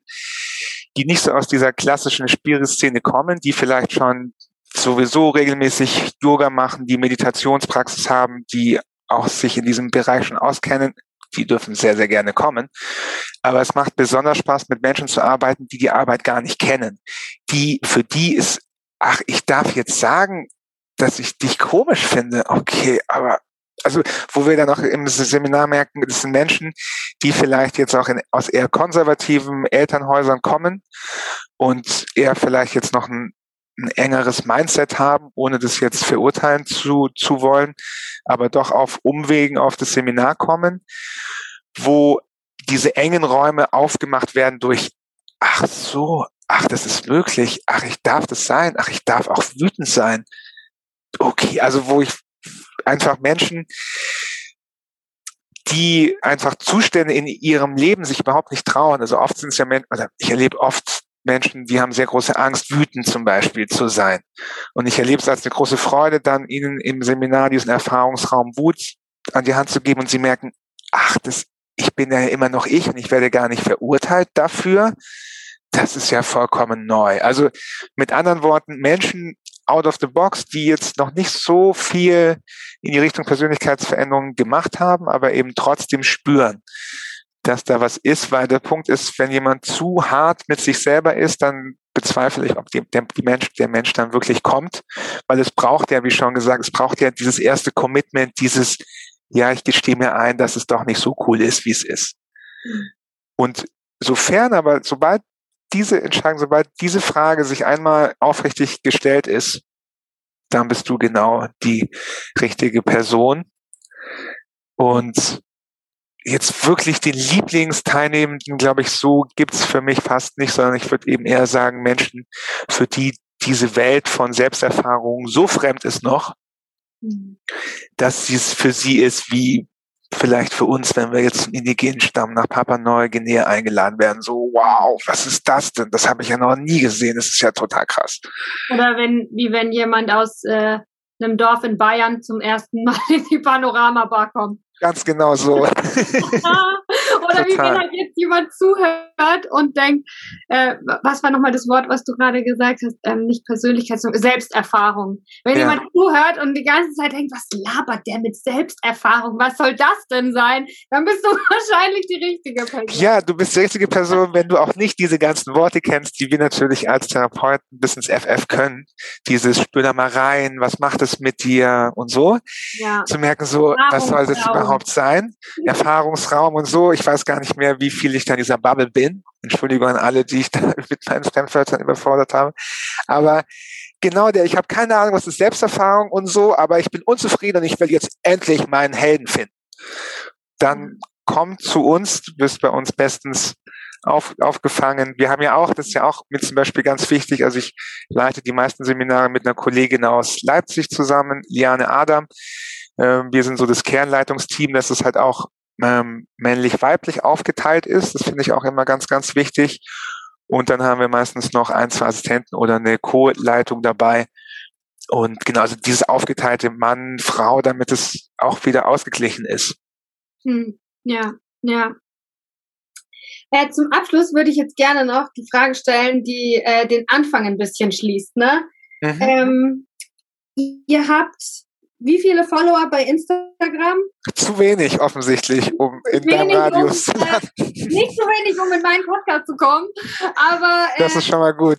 die nicht so aus dieser klassischen Spielszene kommen, die vielleicht schon sowieso regelmäßig Yoga machen, die Meditationspraxis haben, die auch sich in diesem Bereich schon auskennen, die dürfen sehr, sehr gerne kommen. Aber es macht besonders Spaß, mit Menschen zu arbeiten, die die Arbeit gar nicht kennen. Die, für die ist, ach, ich darf jetzt sagen, dass ich dich komisch finde. Okay, aber also wo wir dann auch im Seminar merken, das sind Menschen, die vielleicht jetzt auch in, aus eher konservativen Elternhäusern kommen und eher vielleicht jetzt noch ein, ein engeres Mindset haben, ohne das jetzt verurteilen zu, zu wollen, aber doch auf Umwegen auf das Seminar kommen, wo diese engen Räume aufgemacht werden durch, ach so, ach, das ist möglich, ach, ich darf das sein, ach, ich darf auch wütend sein. Okay, also wo ich einfach Menschen, die einfach Zustände in ihrem Leben sich überhaupt nicht trauen. Also oft sind es ja Menschen, oder ich erlebe oft Menschen, die haben sehr große Angst, wütend zum Beispiel zu sein. Und ich erlebe es als eine große Freude, dann ihnen im Seminar diesen Erfahrungsraum Wut an die Hand zu geben und sie merken, ach, das, ich bin ja immer noch ich und ich werde gar nicht verurteilt dafür. Das ist ja vollkommen neu. Also mit anderen Worten, Menschen out of the box, die jetzt noch nicht so viel in die Richtung Persönlichkeitsveränderung gemacht haben, aber eben trotzdem spüren, dass da was ist, weil der Punkt ist, wenn jemand zu hart mit sich selber ist, dann bezweifle ich, ob die, der, die Mensch, der Mensch dann wirklich kommt, weil es braucht ja, wie schon gesagt, es braucht ja dieses erste Commitment, dieses, ja, ich gestehe mir ein, dass es doch nicht so cool ist, wie es ist. Mhm. Und sofern aber, sobald diese Entscheidung, sobald diese Frage sich einmal aufrichtig gestellt ist, dann bist du genau die richtige Person. Und jetzt wirklich den Lieblingsteilnehmenden, glaube ich, so gibt's für mich fast nicht, sondern ich würde eben eher sagen, Menschen, für die diese Welt von Selbsterfahrungen so fremd ist noch, mhm. dass es für sie ist wie vielleicht für uns, wenn wir jetzt zum indigenen Stamm nach Papua Neuguinea eingeladen werden, so wow, was ist das denn? Das habe ich ja noch nie gesehen. Das ist ja total krass. Oder wenn, wie wenn jemand aus äh, einem Dorf in Bayern zum ersten Mal in die Panorama-Bar kommt. Ganz genau so. Oder wie wenn halt jetzt jemand zuhört und denkt, äh, was war nochmal das Wort, was du gerade gesagt hast, ähm, nicht Persönlichkeit, sondern Selbsterfahrung. Wenn ja. jemand zuhört und die ganze Zeit denkt, was labert der mit Selbsterfahrung, was soll das denn sein, dann bist du wahrscheinlich die richtige Person. Ja, du bist die richtige Person, wenn du auch nicht diese ganzen Worte kennst, die wir natürlich als Therapeuten bis ins FF können. Dieses Spür da mal rein, was macht es mit dir und so. Ja. Zu merken so, was soll das überhaupt sein? Erfahrungsraum und so. Ich weiß gar nicht mehr, wie viel ich da in dieser Bubble bin. Entschuldigung an alle, die ich da mit meinen Fremdwörtern überfordert habe. Aber genau der, ich habe keine Ahnung, was ist Selbsterfahrung und so, aber ich bin unzufrieden und ich will jetzt endlich meinen Helden finden. Dann kommt zu uns, du bist bei uns bestens auf, aufgefangen. Wir haben ja auch, das ist ja auch mit zum Beispiel ganz wichtig, also ich leite die meisten Seminare mit einer Kollegin aus Leipzig zusammen, Liane Adam. Ähm, wir sind so das Kernleitungsteam, das ist halt auch ähm, männlich-weiblich aufgeteilt ist. Das finde ich auch immer ganz, ganz wichtig. Und dann haben wir meistens noch ein, zwei Assistenten oder eine Co-Leitung dabei. Und genau, also dieses aufgeteilte Mann, Frau, damit es auch wieder ausgeglichen ist. Hm, ja, ja. Äh, zum Abschluss würde ich jetzt gerne noch die Frage stellen, die äh, den Anfang ein bisschen schließt. Ne? Mhm. Ähm, ihr habt wie viele Follower bei Instagram? Zu wenig offensichtlich, um in deinem Radius um, äh, Nicht zu wenig, um in meinen Podcast zu kommen, aber... Äh, das ist schon mal gut.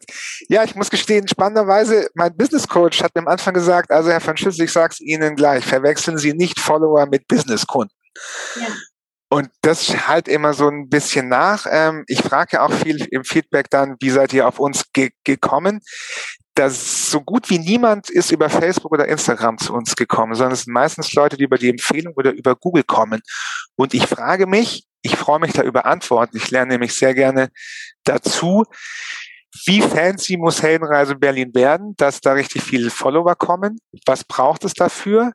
Ja, ich muss gestehen, spannenderweise, mein Business Coach hat mir am Anfang gesagt, also Herr van Schüssel, ich sage es Ihnen gleich, verwechseln Sie nicht Follower mit Businesskunden. Ja. Und das halt immer so ein bisschen nach. Ähm, ich frage ja auch viel im Feedback dann, wie seid ihr auf uns ge gekommen? Dass so gut wie niemand ist über Facebook oder Instagram zu uns gekommen, sondern es sind meistens Leute, die über die Empfehlung oder über Google kommen. Und ich frage mich, ich freue mich da über Antworten. Ich lerne nämlich sehr gerne dazu, wie fancy muss Heldenreise Berlin werden, dass da richtig viele Follower kommen? Was braucht es dafür?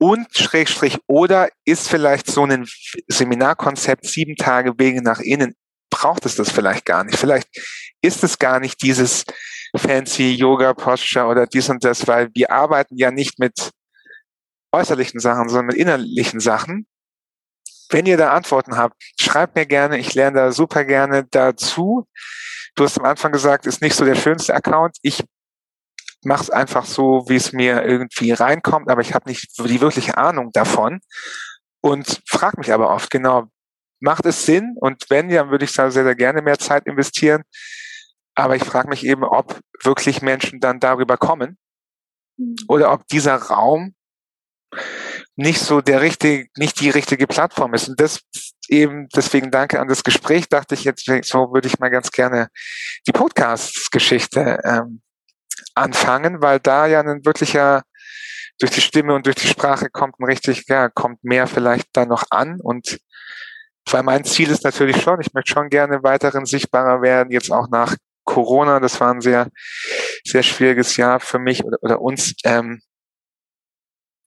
Und Schrägstrich oder ist vielleicht so ein Seminarkonzept sieben Tage Wege nach innen, braucht es das vielleicht gar nicht? Vielleicht ist es gar nicht dieses fancy Yoga Posture oder dies und das, weil wir arbeiten ja nicht mit äußerlichen Sachen, sondern mit innerlichen Sachen. Wenn ihr da Antworten habt, schreibt mir gerne. Ich lerne da super gerne dazu. Du hast am Anfang gesagt, ist nicht so der schönste Account. Ich mache es einfach so, wie es mir irgendwie reinkommt, aber ich habe nicht die wirkliche Ahnung davon und frage mich aber oft genau, macht es Sinn? Und wenn, dann würde ich da sehr, sehr gerne mehr Zeit investieren. Aber ich frage mich eben, ob wirklich Menschen dann darüber kommen mhm. oder ob dieser Raum nicht so der richtige, nicht die richtige Plattform ist. Und das eben, deswegen danke an das Gespräch, dachte ich jetzt, so würde ich mal ganz gerne die Podcast-Geschichte ähm, anfangen, weil da ja ein wirklicher durch die Stimme und durch die Sprache kommt ein richtig, ja, kommt mehr vielleicht da noch an und weil mein Ziel ist natürlich schon, ich möchte schon gerne weiterhin sichtbarer werden, jetzt auch nach Corona, das war ein sehr, sehr schwieriges Jahr für mich oder, oder uns. Ähm,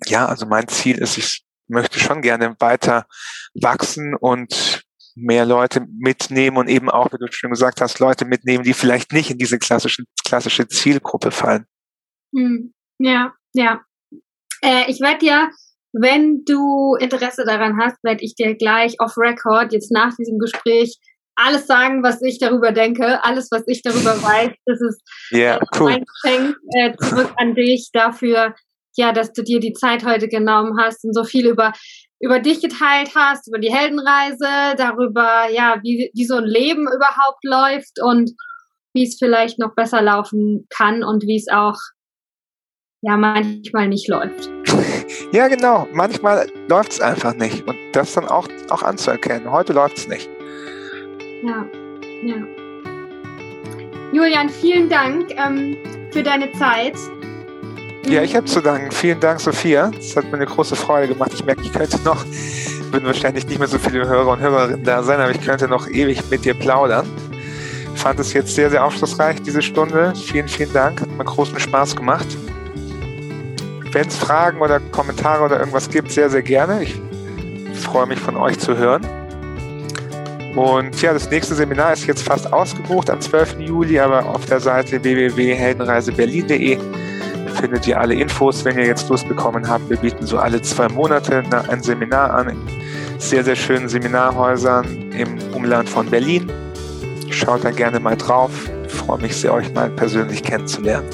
ja, also mein Ziel ist, ich möchte schon gerne weiter wachsen und mehr Leute mitnehmen und eben auch, wie du schon gesagt hast, Leute mitnehmen, die vielleicht nicht in diese klassische, klassische Zielgruppe fallen. Hm. Ja, ja. Äh, ich werde ja, wenn du Interesse daran hast, werde ich dir gleich off Record jetzt nach diesem Gespräch alles sagen, was ich darüber denke, alles, was ich darüber weiß. Das ist yeah, cool. mein Geschenk äh, zurück an dich dafür, ja, dass du dir die Zeit heute genommen hast und so viel über über dich geteilt hast, über die Heldenreise, darüber, ja, wie, wie so ein Leben überhaupt läuft und wie es vielleicht noch besser laufen kann und wie es auch ja manchmal nicht läuft. Ja, genau. Manchmal läuft es einfach nicht. Und das dann auch, auch anzuerkennen. Heute läuft es nicht. Ja, ja. Julian, vielen Dank ähm, für deine Zeit. Ja, ich habe zu danken. Vielen Dank, Sophia. Es hat mir eine große Freude gemacht. Ich merke, ich könnte noch, würden wahrscheinlich nicht mehr so viele Hörer und Hörerinnen da sein, aber ich könnte noch ewig mit dir plaudern. Fand es jetzt sehr, sehr aufschlussreich, diese Stunde. Vielen, vielen Dank. Hat mir großen Spaß gemacht. Wenn es Fragen oder Kommentare oder irgendwas gibt, sehr, sehr gerne. Ich freue mich von euch zu hören. Und ja, das nächste Seminar ist jetzt fast ausgebucht am 12. Juli, aber auf der Seite www.heldenreiseberlin.de findet ihr alle Infos, wenn ihr jetzt Lust bekommen habt. Wir bieten so alle zwei Monate ein Seminar an in sehr, sehr schönen Seminarhäusern im Umland von Berlin. Schaut da gerne mal drauf. Ich freue mich sehr, euch mal persönlich kennenzulernen.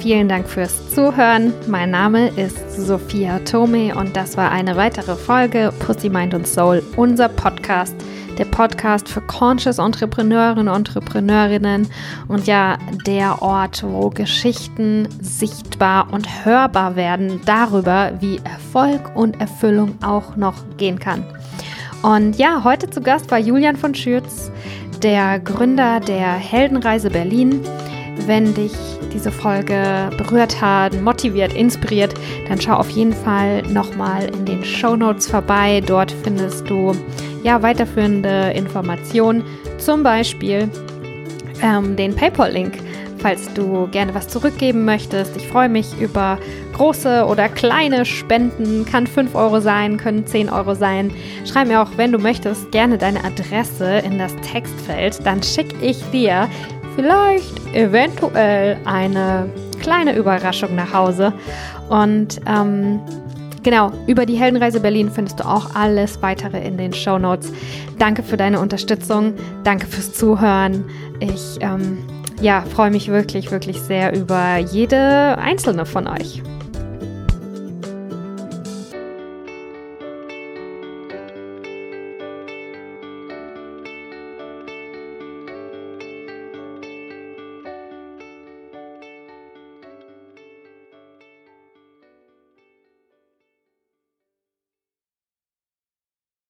Vielen Dank fürs Zuhören. Mein Name ist Sophia Tome und das war eine weitere Folge Pussy Mind und Soul, unser Podcast der Podcast für Conscious Entrepreneurinnen und Entrepreneurinnen und ja, der Ort, wo Geschichten sichtbar und hörbar werden darüber, wie Erfolg und Erfüllung auch noch gehen kann. Und ja, heute zu Gast war Julian von Schürz, der Gründer der Heldenreise Berlin. Wenn dich diese Folge berührt hat, motiviert, inspiriert, dann schau auf jeden Fall nochmal in den Show Notes vorbei. Dort findest du ja weiterführende Informationen, zum Beispiel ähm, den PayPal-Link, falls du gerne was zurückgeben möchtest. Ich freue mich über große oder kleine Spenden. Kann 5 Euro sein, können 10 Euro sein. Schreib mir auch, wenn du möchtest, gerne deine Adresse in das Textfeld. Dann schicke ich dir vielleicht eventuell eine kleine Überraschung nach Hause. Und ähm, genau, über die Heldenreise Berlin findest du auch alles weitere in den Show Notes. Danke für deine Unterstützung, danke fürs Zuhören. Ich ähm, ja, freue mich wirklich, wirklich sehr über jede einzelne von euch.